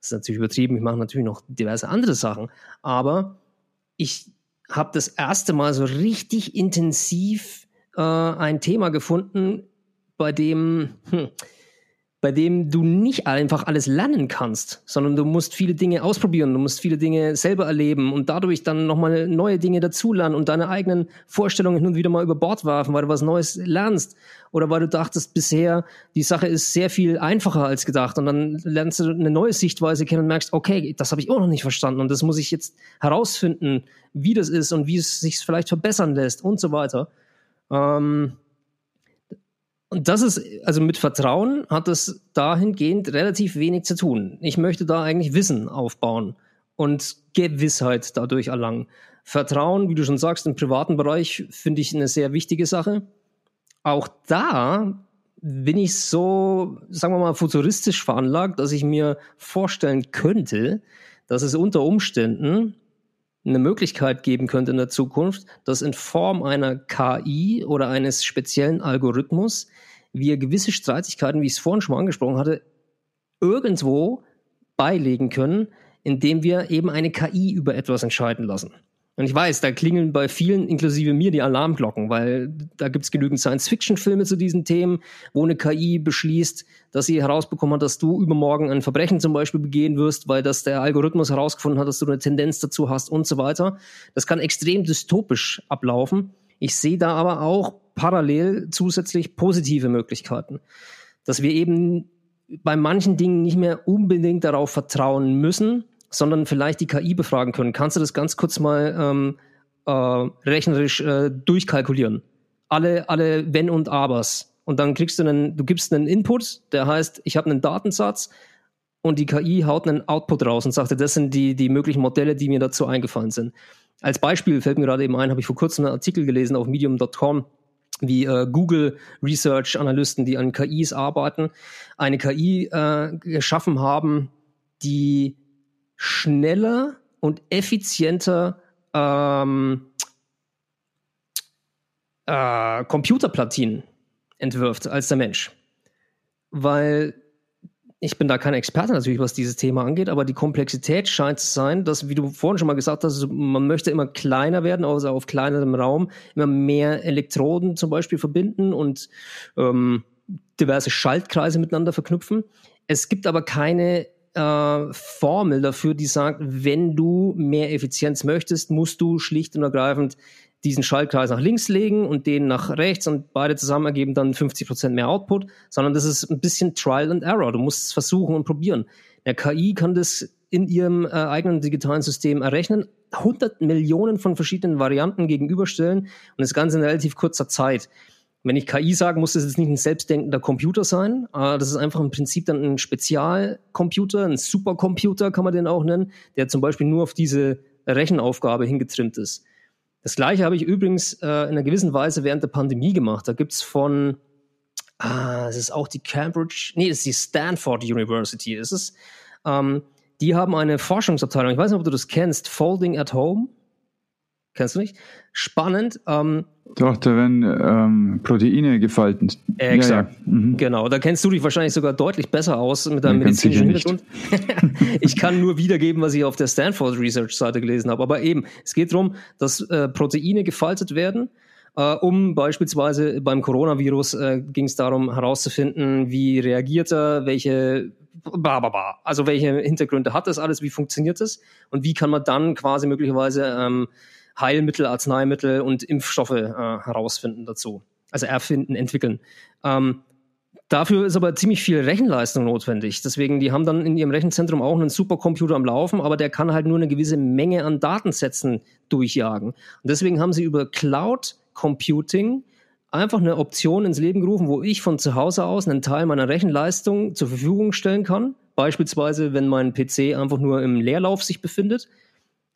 Das ist natürlich übertrieben, ich mache natürlich noch diverse andere Sachen, aber ich habe das erste Mal so richtig intensiv äh, ein Thema gefunden, bei dem, hm, bei dem du nicht einfach alles lernen kannst, sondern du musst viele Dinge ausprobieren, du musst viele Dinge selber erleben und dadurch dann nochmal neue Dinge dazulernen und deine eigenen Vorstellungen hin und wieder mal über Bord werfen, weil du was Neues lernst oder weil du dachtest bisher, die Sache ist sehr viel einfacher als gedacht und dann lernst du eine neue Sichtweise kennen und merkst, okay, das habe ich auch noch nicht verstanden und das muss ich jetzt herausfinden, wie das ist und wie es sich vielleicht verbessern lässt und so weiter. Ähm, und das ist, also mit Vertrauen hat es dahingehend relativ wenig zu tun. Ich möchte da eigentlich Wissen aufbauen und Gewissheit dadurch erlangen. Vertrauen, wie du schon sagst, im privaten Bereich finde ich eine sehr wichtige Sache. Auch da bin ich so, sagen wir mal, futuristisch veranlagt, dass ich mir vorstellen könnte, dass es unter Umständen eine Möglichkeit geben könnte in der Zukunft, dass in Form einer KI oder eines speziellen Algorithmus wir gewisse Streitigkeiten, wie ich es vorhin schon mal angesprochen hatte, irgendwo beilegen können, indem wir eben eine KI über etwas entscheiden lassen. Und ich weiß, da klingeln bei vielen, inklusive mir, die Alarmglocken, weil da gibt es genügend Science-Fiction-Filme zu diesen Themen, wo eine KI beschließt, dass sie herausbekommen hat, dass du übermorgen ein Verbrechen zum Beispiel begehen wirst, weil das der Algorithmus herausgefunden hat, dass du eine Tendenz dazu hast und so weiter. Das kann extrem dystopisch ablaufen. Ich sehe da aber auch parallel zusätzlich positive Möglichkeiten. Dass wir eben bei manchen Dingen nicht mehr unbedingt darauf vertrauen müssen, sondern vielleicht die KI befragen können. Kannst du das ganz kurz mal ähm, äh, rechnerisch äh, durchkalkulieren? Alle, alle Wenn und Abers. Und dann kriegst du einen, du gibst einen Input, der heißt, ich habe einen Datensatz und die KI haut einen Output raus und sagt, das sind die, die möglichen Modelle, die mir dazu eingefallen sind. Als Beispiel fällt mir gerade eben ein, habe ich vor kurzem einen Artikel gelesen auf medium.com, wie äh, Google Research Analysten, die an KIs arbeiten, eine KI äh, geschaffen haben, die schneller und effizienter ähm, äh, Computerplatinen entwirft als der Mensch. Weil ich bin da kein Experte natürlich, was dieses Thema angeht, aber die Komplexität scheint zu sein, dass, wie du vorhin schon mal gesagt hast, man möchte immer kleiner werden, also auf kleinerem Raum, immer mehr Elektroden zum Beispiel verbinden und ähm, diverse Schaltkreise miteinander verknüpfen. Es gibt aber keine äh, Formel dafür, die sagt, wenn du mehr Effizienz möchtest, musst du schlicht und ergreifend diesen Schaltkreis nach links legen und den nach rechts und beide zusammen ergeben dann 50 Prozent mehr Output, sondern das ist ein bisschen Trial and Error. Du musst es versuchen und probieren. Der KI kann das in ihrem äh, eigenen digitalen System errechnen, 100 Millionen von verschiedenen Varianten gegenüberstellen und das Ganze in relativ kurzer Zeit. Wenn ich KI sage, muss das jetzt nicht ein selbstdenkender Computer sein. Äh, das ist einfach im Prinzip dann ein Spezialcomputer, ein Supercomputer kann man den auch nennen, der zum Beispiel nur auf diese Rechenaufgabe hingetrimmt ist. Das gleiche habe ich übrigens äh, in einer gewissen Weise während der Pandemie gemacht. Da gibt es von, ah, es ist auch die Cambridge, nee, es ist die Stanford University, ist es. Ähm, die haben eine Forschungsabteilung, ich weiß nicht, ob du das kennst, Folding at Home. Kennst du nicht? Spannend. Ähm, Doch, da werden ähm, Proteine gefalten. Exakt. Ja, ja. Mhm. Genau. Da kennst du dich wahrscheinlich sogar deutlich besser aus mit deinem medizinischen Hintergrund. ich kann nur wiedergeben, was ich auf der Stanford Research Seite gelesen habe. Aber eben, es geht darum, dass äh, Proteine gefaltet werden. Uh, um beispielsweise beim Coronavirus uh, ging es darum herauszufinden, wie reagiert er, welche also welche Hintergründe hat das alles, wie funktioniert das und wie kann man dann quasi möglicherweise ähm, Heilmittel, Arzneimittel und Impfstoffe äh, herausfinden dazu. Also erfinden, entwickeln. Ähm, Dafür ist aber ziemlich viel Rechenleistung notwendig. Deswegen, die haben dann in ihrem Rechenzentrum auch einen Supercomputer am Laufen, aber der kann halt nur eine gewisse Menge an Datensätzen durchjagen. Und deswegen haben sie über Cloud Computing einfach eine Option ins Leben gerufen, wo ich von zu Hause aus einen Teil meiner Rechenleistung zur Verfügung stellen kann. Beispielsweise, wenn mein PC einfach nur im Leerlauf sich befindet,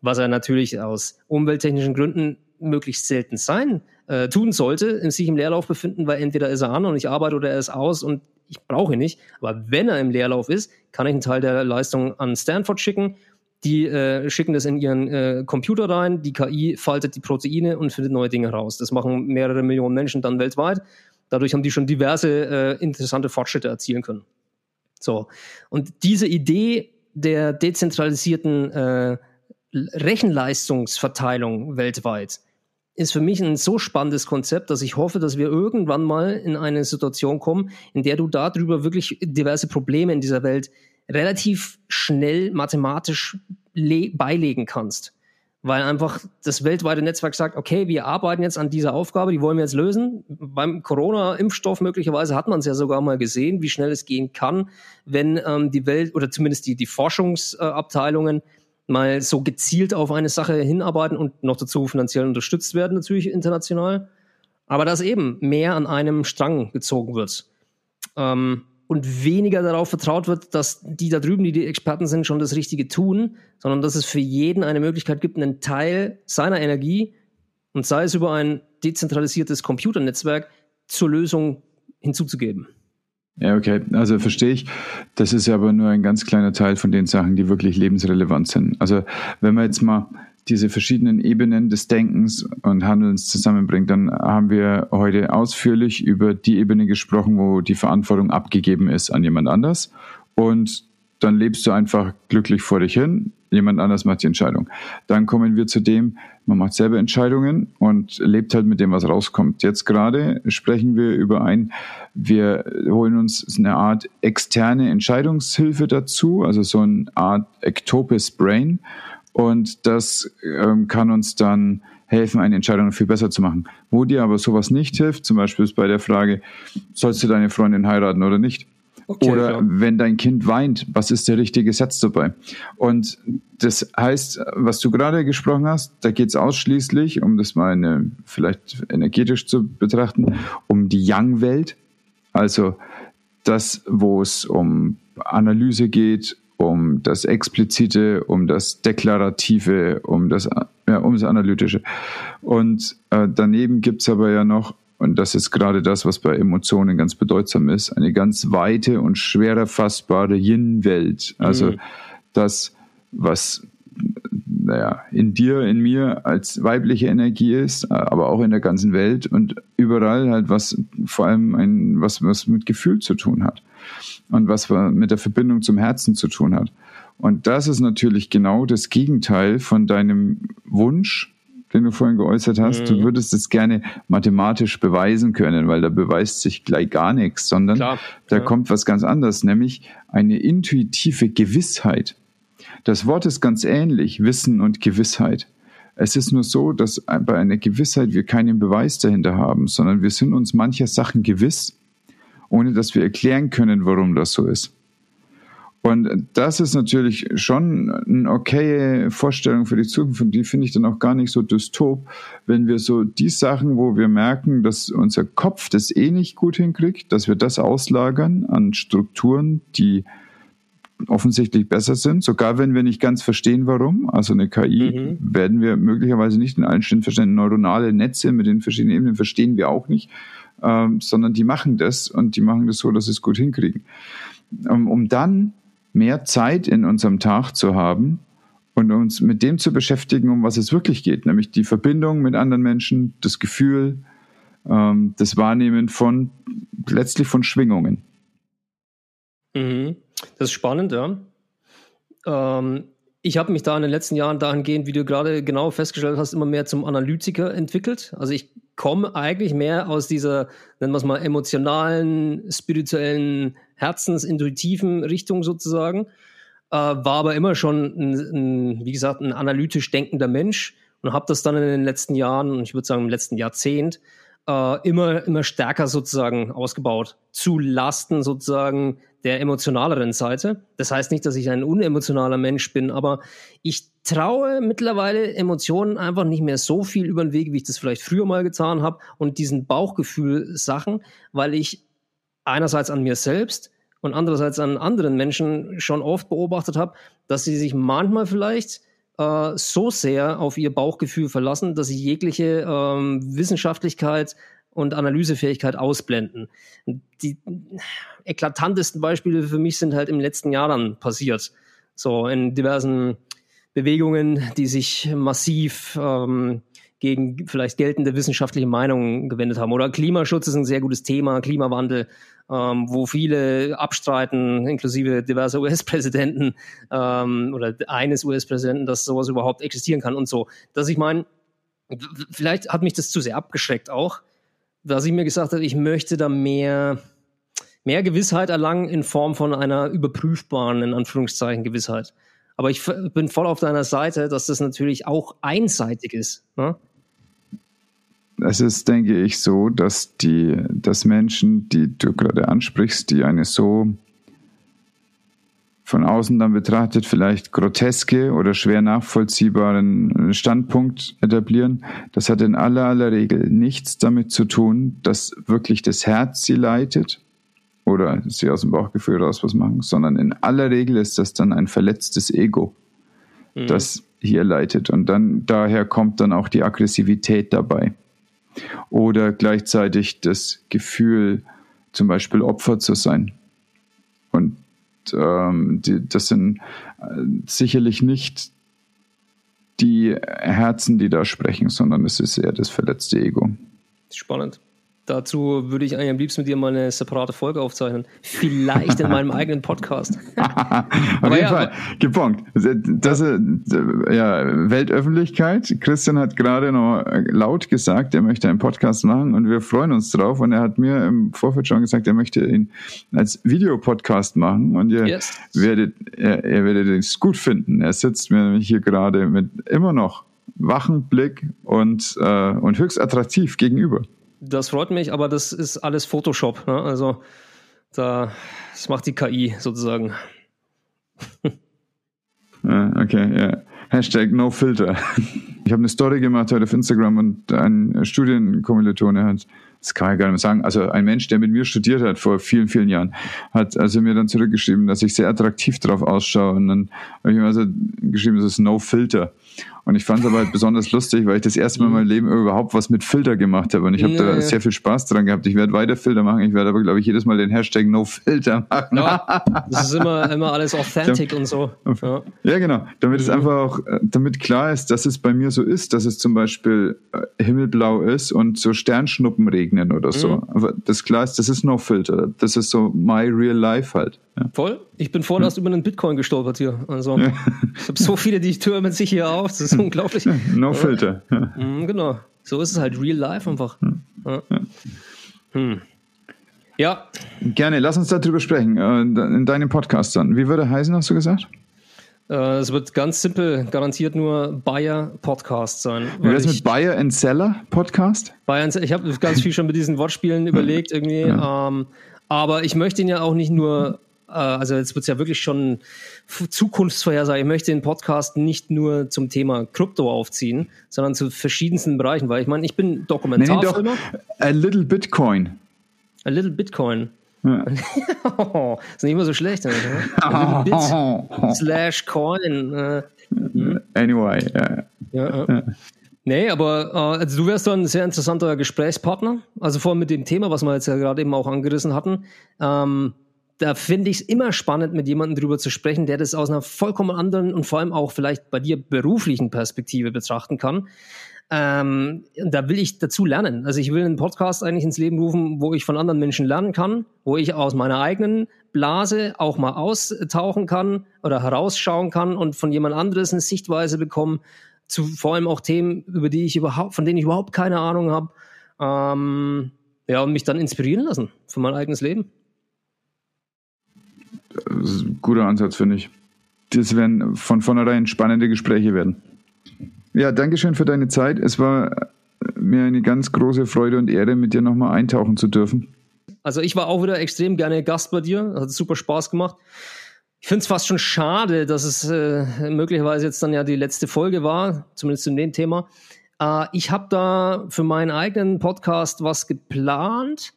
was er natürlich aus umwelttechnischen Gründen möglichst selten sein äh, tun sollte, sich im Leerlauf befinden, weil entweder ist er an und ich arbeite oder er ist aus und ich brauche ihn nicht. Aber wenn er im Leerlauf ist, kann ich einen Teil der Leistung an Stanford schicken. Die äh, schicken das in ihren äh, Computer rein, die KI faltet die Proteine und findet neue Dinge raus. Das machen mehrere Millionen Menschen dann weltweit. Dadurch haben die schon diverse äh, interessante Fortschritte erzielen können. So. Und diese Idee der dezentralisierten äh, Rechenleistungsverteilung weltweit ist für mich ein so spannendes Konzept, dass ich hoffe, dass wir irgendwann mal in eine Situation kommen, in der du darüber wirklich diverse Probleme in dieser Welt relativ schnell mathematisch beilegen kannst. Weil einfach das weltweite Netzwerk sagt, okay, wir arbeiten jetzt an dieser Aufgabe, die wollen wir jetzt lösen. Beim Corona-Impfstoff möglicherweise hat man es ja sogar mal gesehen, wie schnell es gehen kann, wenn ähm, die Welt oder zumindest die, die Forschungsabteilungen äh, mal so gezielt auf eine Sache hinarbeiten und noch dazu finanziell unterstützt werden, natürlich international. Aber dass eben mehr an einem Strang gezogen wird. Ähm, und weniger darauf vertraut wird, dass die da drüben, die die Experten sind, schon das Richtige tun, sondern dass es für jeden eine Möglichkeit gibt, einen Teil seiner Energie und sei es über ein dezentralisiertes Computernetzwerk zur Lösung hinzuzugeben. Ja, okay, also verstehe ich. Das ist aber nur ein ganz kleiner Teil von den Sachen, die wirklich lebensrelevant sind. Also wenn man jetzt mal diese verschiedenen Ebenen des Denkens und Handelns zusammenbringt, dann haben wir heute ausführlich über die Ebene gesprochen, wo die Verantwortung abgegeben ist an jemand anders. Und dann lebst du einfach glücklich vor dich hin, jemand anders macht die Entscheidung. Dann kommen wir zu dem, man macht selber Entscheidungen und lebt halt mit dem, was rauskommt. Jetzt gerade sprechen wir über ein, wir holen uns eine Art externe Entscheidungshilfe dazu, also so eine Art Ectopus Brain. Und das ähm, kann uns dann helfen, eine Entscheidung viel besser zu machen. Wo dir aber sowas nicht hilft, zum Beispiel ist bei der Frage, sollst du deine Freundin heiraten oder nicht? Okay, Oder klar. wenn dein Kind weint, was ist der richtige Satz dabei? Und das heißt, was du gerade gesprochen hast, da geht es ausschließlich, um das mal eine, vielleicht energetisch zu betrachten, um die Young-Welt. Also das, wo es um Analyse geht, um das Explizite, um das Deklarative, um das, ja, um das Analytische. Und äh, daneben gibt's aber ja noch und das ist gerade das, was bei Emotionen ganz bedeutsam ist. Eine ganz weite und schwer erfassbare Yin-Welt. Also mhm. das, was naja, in dir, in mir als weibliche Energie ist, aber auch in der ganzen Welt und überall halt was vor allem ein, was, was mit Gefühl zu tun hat und was mit der Verbindung zum Herzen zu tun hat. Und das ist natürlich genau das Gegenteil von deinem Wunsch, den du vorhin geäußert hast, mhm. du würdest es gerne mathematisch beweisen können, weil da beweist sich gleich gar nichts, sondern Klar, da ja. kommt was ganz anderes, nämlich eine intuitive Gewissheit. Das Wort ist ganz ähnlich, Wissen und Gewissheit. Es ist nur so, dass bei einer Gewissheit wir keinen Beweis dahinter haben, sondern wir sind uns mancher Sachen gewiss, ohne dass wir erklären können, warum das so ist. Und das ist natürlich schon eine okaye Vorstellung für die Zukunft und die finde ich dann auch gar nicht so dystop, wenn wir so die Sachen, wo wir merken, dass unser Kopf das eh nicht gut hinkriegt, dass wir das auslagern an Strukturen, die offensichtlich besser sind, sogar wenn wir nicht ganz verstehen, warum. Also eine KI mhm. werden wir möglicherweise nicht in allen Stellen verstehen. Neuronale Netze mit den verschiedenen Ebenen verstehen wir auch nicht, ähm, sondern die machen das und die machen das so, dass sie es gut hinkriegen. Um, um dann mehr Zeit in unserem Tag zu haben und uns mit dem zu beschäftigen, um was es wirklich geht, nämlich die Verbindung mit anderen Menschen, das Gefühl, ähm, das Wahrnehmen von letztlich von Schwingungen. Mhm. Das ist spannend, ja. Ähm, ich habe mich da in den letzten Jahren dahingehend, wie du gerade genau festgestellt hast, immer mehr zum Analytiker entwickelt. Also ich komme eigentlich mehr aus dieser, nennen wir es mal, emotionalen, spirituellen, herzensintuitiven Richtung sozusagen. Äh, war aber immer schon, ein, ein, wie gesagt, ein analytisch denkender Mensch und habe das dann in den letzten Jahren, und ich würde sagen im letzten Jahrzehnt, äh, immer, immer stärker sozusagen ausgebaut, zu Lasten sozusagen der emotionaleren Seite. Das heißt nicht, dass ich ein unemotionaler Mensch bin, aber ich traue mittlerweile Emotionen einfach nicht mehr so viel über den Weg, wie ich das vielleicht früher mal getan habe und diesen Bauchgefühl Sachen, weil ich einerseits an mir selbst und andererseits an anderen Menschen schon oft beobachtet habe, dass sie sich manchmal vielleicht äh, so sehr auf ihr Bauchgefühl verlassen, dass sie jegliche ähm, Wissenschaftlichkeit und Analysefähigkeit ausblenden. Die eklatantesten Beispiele für mich sind halt im letzten Jahr dann passiert. So in diversen Bewegungen, die sich massiv ähm, gegen vielleicht geltende wissenschaftliche Meinungen gewendet haben. Oder Klimaschutz ist ein sehr gutes Thema, Klimawandel, ähm, wo viele abstreiten, inklusive diverser US-Präsidenten ähm, oder eines US-Präsidenten, dass sowas überhaupt existieren kann und so. Dass ich meine, vielleicht hat mich das zu sehr abgeschreckt auch, dass ich mir gesagt habe, ich möchte da mehr, mehr Gewissheit erlangen in Form von einer überprüfbaren, in Anführungszeichen, Gewissheit. Aber ich bin voll auf deiner Seite, dass das natürlich auch einseitig ist. Ne? Es ist, denke ich, so, dass die, dass Menschen, die du gerade ansprichst, die eine so von außen dann betrachtet vielleicht groteske oder schwer nachvollziehbaren Standpunkt etablieren, das hat in aller aller Regel nichts damit zu tun, dass wirklich das Herz sie leitet oder sie aus dem Bauchgefühl raus was machen, sondern in aller Regel ist das dann ein verletztes Ego, mhm. das hier leitet. Und dann daher kommt dann auch die Aggressivität dabei. Oder gleichzeitig das Gefühl, zum Beispiel Opfer zu sein. Und ähm, die, das sind äh, sicherlich nicht die Herzen, die da sprechen, sondern es ist eher das verletzte Ego. Spannend. Dazu würde ich eigentlich am liebsten mit dir mal eine separate Folge aufzeichnen. Vielleicht in meinem eigenen Podcast. Auf jeden ja, Fall, gebongt. Das, ja. ja, Weltöffentlichkeit. Christian hat gerade noch laut gesagt, er möchte einen Podcast machen und wir freuen uns drauf. Und er hat mir im Vorfeld schon gesagt, er möchte ihn als Videopodcast machen. Und ihr yes. werdet, er, er werdet es gut finden. Er sitzt mir nämlich hier gerade mit immer noch wachen Blick und, äh, und höchst attraktiv gegenüber. Das freut mich, aber das ist alles Photoshop. Ne? Also da, das macht die KI sozusagen. okay, ja. Hashtag NoFilter. Ich habe eine Story gemacht heute auf Instagram und ein Studienkommilitone hat, das kann ich gar nicht mehr sagen, also ein Mensch, der mit mir studiert hat vor vielen, vielen Jahren, hat also mir dann zurückgeschrieben, dass ich sehr attraktiv drauf ausschaue und dann habe ich mir also geschrieben, das ist No Filter. Und ich fand es aber halt besonders lustig, weil ich das erste Mal in meinem Leben überhaupt was mit Filter gemacht habe. Und ich habe da sehr viel Spaß dran gehabt. Ich werde weiter Filter machen. Ich werde aber, glaube ich, jedes Mal den Hashtag NoFilter machen. Ja, das ist immer, immer alles authentic und so. Ja, ja genau. Damit mhm. es einfach auch, damit klar ist, dass es bei mir so ist, dass es zum Beispiel äh, himmelblau ist und so Sternschnuppen regnen oder so. Mhm. Aber das klar ist, das ist NoFilter. Das ist so my real life halt. Ja. Voll. Ich bin vorhin erst über einen Bitcoin gestolpert hier. Also ich habe so viele, die türmen sich hier auf. Das ist unglaublich. No Filter. Ja. Mhm, genau. So ist es halt real life einfach. Ja. Hm. ja. Gerne, lass uns darüber sprechen. Äh, in deinem Podcast dann. Wie würde heißen, hast du gesagt? Äh, es wird ganz simpel, garantiert nur Buyer Podcast sein. Wie wäre es mit Buyer and Seller Podcast? Buyer and Seller. Ich habe ganz viel schon mit diesen Wortspielen überlegt irgendwie. Ja. Ähm, aber ich möchte ihn ja auch nicht nur also jetzt wird es ja wirklich schon Zukunftsvorhersage. Ich möchte den Podcast nicht nur zum Thema Krypto aufziehen, sondern zu verschiedensten Bereichen, weil ich meine, ich bin Dokumentarfilmer. A little Bitcoin. A little Bitcoin. Ja. ist nicht immer so schlecht. A little Bit slash Coin. Äh. Anyway, ja. ja, ja. Nee, aber äh, also du wärst doch ein sehr interessanter Gesprächspartner. Also vor allem mit dem Thema, was wir jetzt ja gerade eben auch angerissen hatten. Ähm, da finde ich es immer spannend, mit jemandem drüber zu sprechen, der das aus einer vollkommen anderen und vor allem auch vielleicht bei dir beruflichen Perspektive betrachten kann. Ähm, da will ich dazu lernen. Also ich will einen Podcast eigentlich ins Leben rufen, wo ich von anderen Menschen lernen kann, wo ich aus meiner eigenen Blase auch mal austauchen kann oder herausschauen kann und von jemand anderes eine Sichtweise bekommen, zu vor allem auch Themen, über die ich überhaupt, von denen ich überhaupt keine Ahnung habe. Ähm, ja, und mich dann inspirieren lassen für mein eigenes Leben guter Ansatz, finde ich. Das werden von vornherein spannende Gespräche werden. Ja, Dankeschön für deine Zeit. Es war mir eine ganz große Freude und Ehre, mit dir nochmal eintauchen zu dürfen. Also ich war auch wieder extrem gerne Gast bei dir, hat super Spaß gemacht. Ich finde es fast schon schade, dass es äh, möglicherweise jetzt dann ja die letzte Folge war, zumindest in dem Thema. Äh, ich habe da für meinen eigenen Podcast was geplant,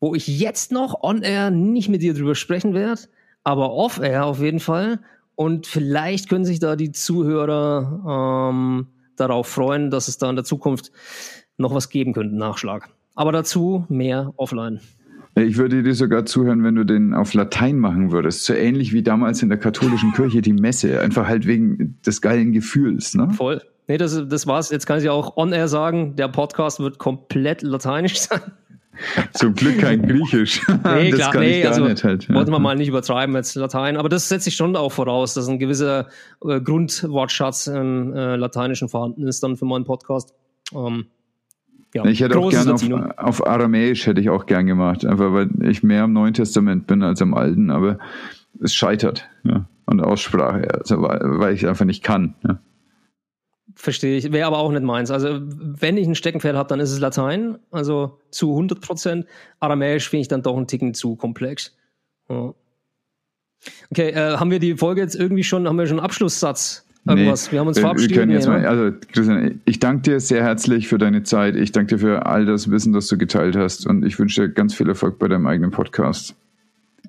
wo ich jetzt noch on air nicht mit dir drüber sprechen werde, aber off air auf jeden Fall. Und vielleicht können sich da die Zuhörer ähm, darauf freuen, dass es da in der Zukunft noch was geben könnte, Nachschlag. Aber dazu mehr offline. Ich würde dir sogar zuhören, wenn du den auf Latein machen würdest. So ähnlich wie damals in der katholischen Kirche die Messe. Einfach halt wegen des geilen Gefühls. Ne? Voll. Nee, das, das war's. Jetzt kann ich ja auch on-air sagen, der Podcast wird komplett lateinisch sein. Zum Glück kein Griechisch. Nee, das klar, kann nee, ich gar also, nicht halt. Ja. Wollten wir mal nicht übertreiben jetzt Latein, aber das setze ich schon auch voraus, dass ein gewisser äh, Grundwortschatz im äh, Lateinischen vorhanden ist dann für meinen Podcast. Ähm, ja, ich hätte auch gerne auf, auf, Aramäisch hätte ich auch gern gemacht, einfach weil ich mehr im Neuen Testament bin als im Alten, aber es scheitert ja, an der Aussprache, also weil, weil ich einfach nicht kann. Ja. Verstehe ich. Wäre aber auch nicht meins. Also, wenn ich ein Steckenpferd habe, dann ist es Latein, also zu 100 Prozent. Aramäisch finde ich dann doch einen Ticken zu komplex. Ja. Okay, äh, haben wir die Folge jetzt irgendwie schon, haben wir schon einen Abschlusssatz? Irgendwas? Nee, wir haben uns verabschiedet. jetzt mal, also, Christian, ich danke dir sehr herzlich für deine Zeit. Ich danke dir für all das Wissen, das du geteilt hast. Und ich wünsche dir ganz viel Erfolg bei deinem eigenen Podcast.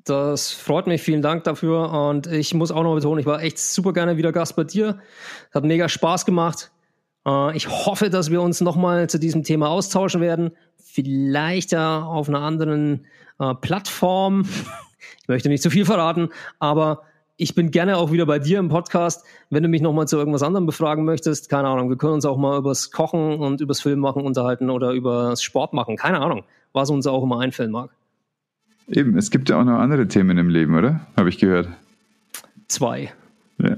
Das freut mich, vielen Dank dafür. Und ich muss auch noch betonen, ich war echt super gerne wieder Gast bei dir. Hat mega Spaß gemacht. Äh, ich hoffe, dass wir uns nochmal zu diesem Thema austauschen werden. Vielleicht ja auf einer anderen äh, Plattform. Ich möchte nicht zu viel verraten, aber ich bin gerne auch wieder bei dir im Podcast. Wenn du mich nochmal zu irgendwas anderem befragen möchtest, keine Ahnung, wir können uns auch mal übers Kochen und übers Filmmachen unterhalten oder übers Sport machen. Keine Ahnung, was uns auch immer einfällen mag. Eben, es gibt ja auch noch andere Themen im Leben, oder? Habe ich gehört. Zwei. Ja.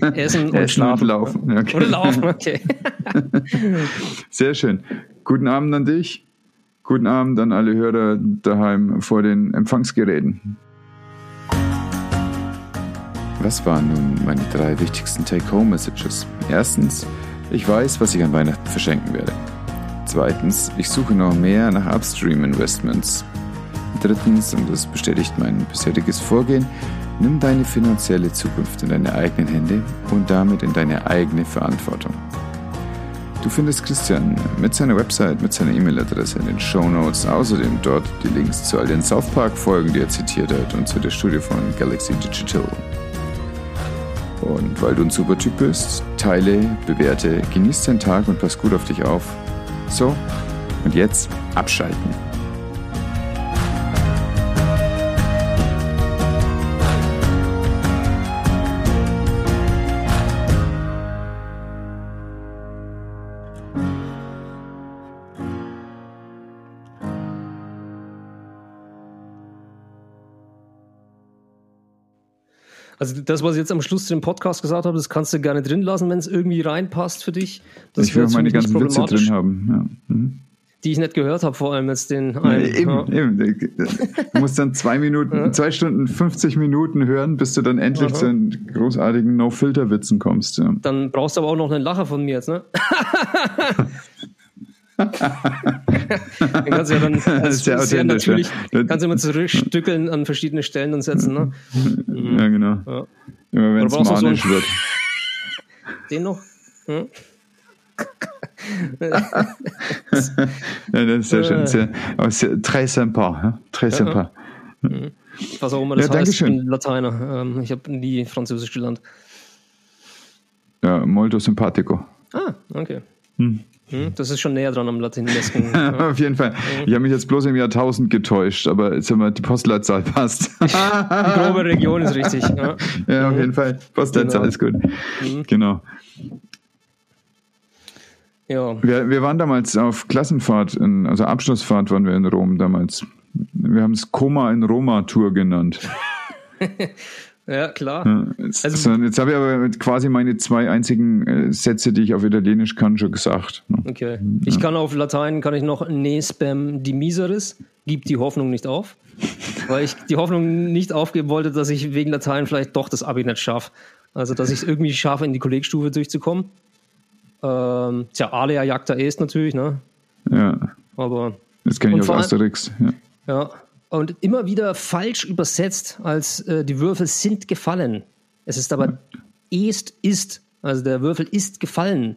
Essen und Essen Schlafen. Und laufen. Okay. Oder laufen, okay. Sehr schön. Guten Abend an dich. Guten Abend an alle Hörer daheim vor den Empfangsgeräten. Was waren nun meine drei wichtigsten Take-Home-Messages? Erstens, ich weiß, was ich an Weihnachten verschenken werde. Zweitens, ich suche noch mehr nach Upstream-Investments. Drittens, und das bestätigt mein bisheriges Vorgehen, nimm deine finanzielle Zukunft in deine eigenen Hände und damit in deine eigene Verantwortung. Du findest Christian mit seiner Website, mit seiner E-Mail-Adresse in den Show Notes, außerdem dort die Links zu all den South Park-Folgen, die er zitiert hat und zu der Studie von Galaxy Digital. Und weil du ein super Typ bist, teile, bewerte, genieß deinen Tag und pass gut auf dich auf. So, und jetzt abschalten. Also das, was ich jetzt am Schluss zu dem Podcast gesagt habe, das kannst du gerne drin lassen, wenn es irgendwie reinpasst für dich. Das ich will auch meine ganzen Witze drin haben. Ja. Mhm. Die ich nicht gehört habe, vor allem jetzt den einen. Ja, eben, ja. eben. Du musst dann zwei Minuten, zwei Stunden, 50 Minuten hören, bis du dann endlich Aha. zu den großartigen No-Filter-Witzen kommst. Dann brauchst du aber auch noch einen Lacher von mir jetzt, ne? dann kannst du ja dann als sehr, sehr natürlich, ja. kannst du immer zurückstückeln an verschiedene Stellen und setzen, ne? Ja, genau. Ja. Immer wenn es manisch so wird. Den noch? Hm? ja, das ist sehr schön. Sehr, sehr, très sympa. Ja? Très ja, sympa. Mhm. Was auch immer das ja, heißt, ich bin Lateiner. Ähm, ich habe nie Französisch gelernt. Ja, molto simpatico. Ah, okay. Hm. Hm, das ist schon näher dran am Latinesken. Auf jeden Fall. Ich habe mich jetzt bloß im Jahr 1000 getäuscht, aber jetzt haben wir, die Postleitzahl passt. die grobe Region ist richtig. Ja, ja auf jeden Fall. Postleitzahl genau. ist gut. Mhm. Genau. Ja. Wir, wir waren damals auf Klassenfahrt, in, also Abschlussfahrt waren wir in Rom damals. Wir haben es Koma in Roma Tour genannt. Ja, klar. Ja, jetzt, also, jetzt habe ich aber quasi meine zwei einzigen äh, Sätze, die ich auf Italienisch kann, schon gesagt. Ne? Okay. Ich kann auf Latein kann ich noch ne spam di miseris, gib die Hoffnung nicht auf. weil ich die Hoffnung nicht aufgeben wollte, dass ich wegen Latein vielleicht doch das Abi nicht schaffe. Also, dass ich es irgendwie schaffe, in die Kollegstufe durchzukommen. Ähm, tja, Alea jagta est natürlich, ne? Ja. Aber. Das kenne ich allem- Asterix. Ja. Ja. Und immer wieder falsch übersetzt, als äh, die Würfel sind gefallen. Es ist aber est ist. Also der Würfel ist gefallen.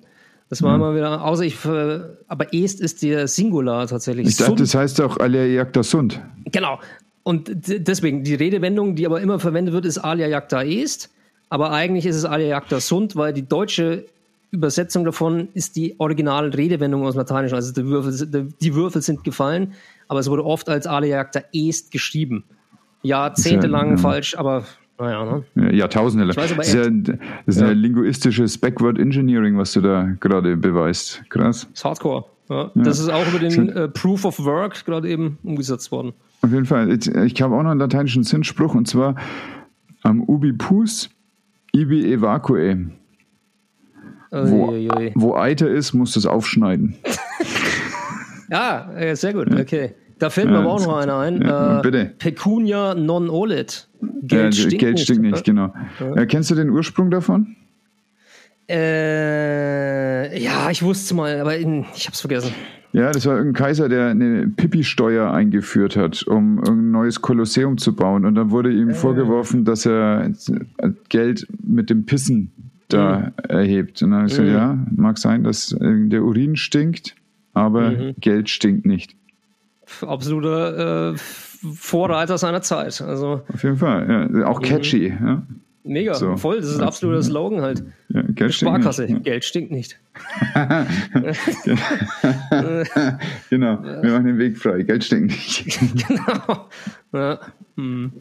Das war immer wieder, außer ich, äh, aber est ist der Singular tatsächlich. Ich dachte, Sund- das heißt auch Alia jagta Sund. Genau. Und deswegen, die Redewendung, die aber immer verwendet wird, ist alia jacta est. Aber eigentlich ist es alia jacta sunt, weil die deutsche Übersetzung davon ist die originale Redewendung aus dem Lateinischen. Also die Würfel, die Würfel sind gefallen, aber es wurde oft als jacta est geschrieben. Jahrzehntelang ja. falsch, aber naja, ne? Ja, Jahrtausende lang. weiß Das ist ja, das ist ja linguistisches Backward Engineering, was du da gerade beweist. Krass. ist Hardcore. Ja. Das ist auch über den äh, Proof of Work gerade eben umgesetzt worden. Auf jeden Fall. Jetzt, Ich habe auch noch einen lateinischen Sinnspruch und zwar am ubi pus, ibi evacue. Wo, wo Eiter ist, musst du es aufschneiden. Ja, äh, sehr gut, okay. Da fällt mir aber auch noch einer ein. ja, äh, bitte. Pecunia non olet. Geld Ja, stinkt Geld nicht. stinkt nicht, genau. Ja, kennst du den Ursprung davon? Äh, ja, ich wusste mal, aber in, ich hab's vergessen. Ja, das war irgendein Kaiser, der eine Pipi-Steuer eingeführt hat, um ein neues Kolosseum zu bauen. Und dann wurde ihm vorgeworfen, dass er Geld mit dem Pissen da erhebt. Und dann habe ich gesagt, ja, mag sein, dass äh, der Urin stinkt, aber Geld stinkt nicht. Absoluter äh, Vorreiter seiner Zeit. Also Auf jeden Fall. Ja, auch catchy. Ja, mega, So. voll. Das ist ein absoluter Slogan halt. ja, Geld Sparkasse, nicht. Geld stinkt nicht. Genau, wir machen den Weg frei. Geld stinkt nicht. genau. Ja. Hm.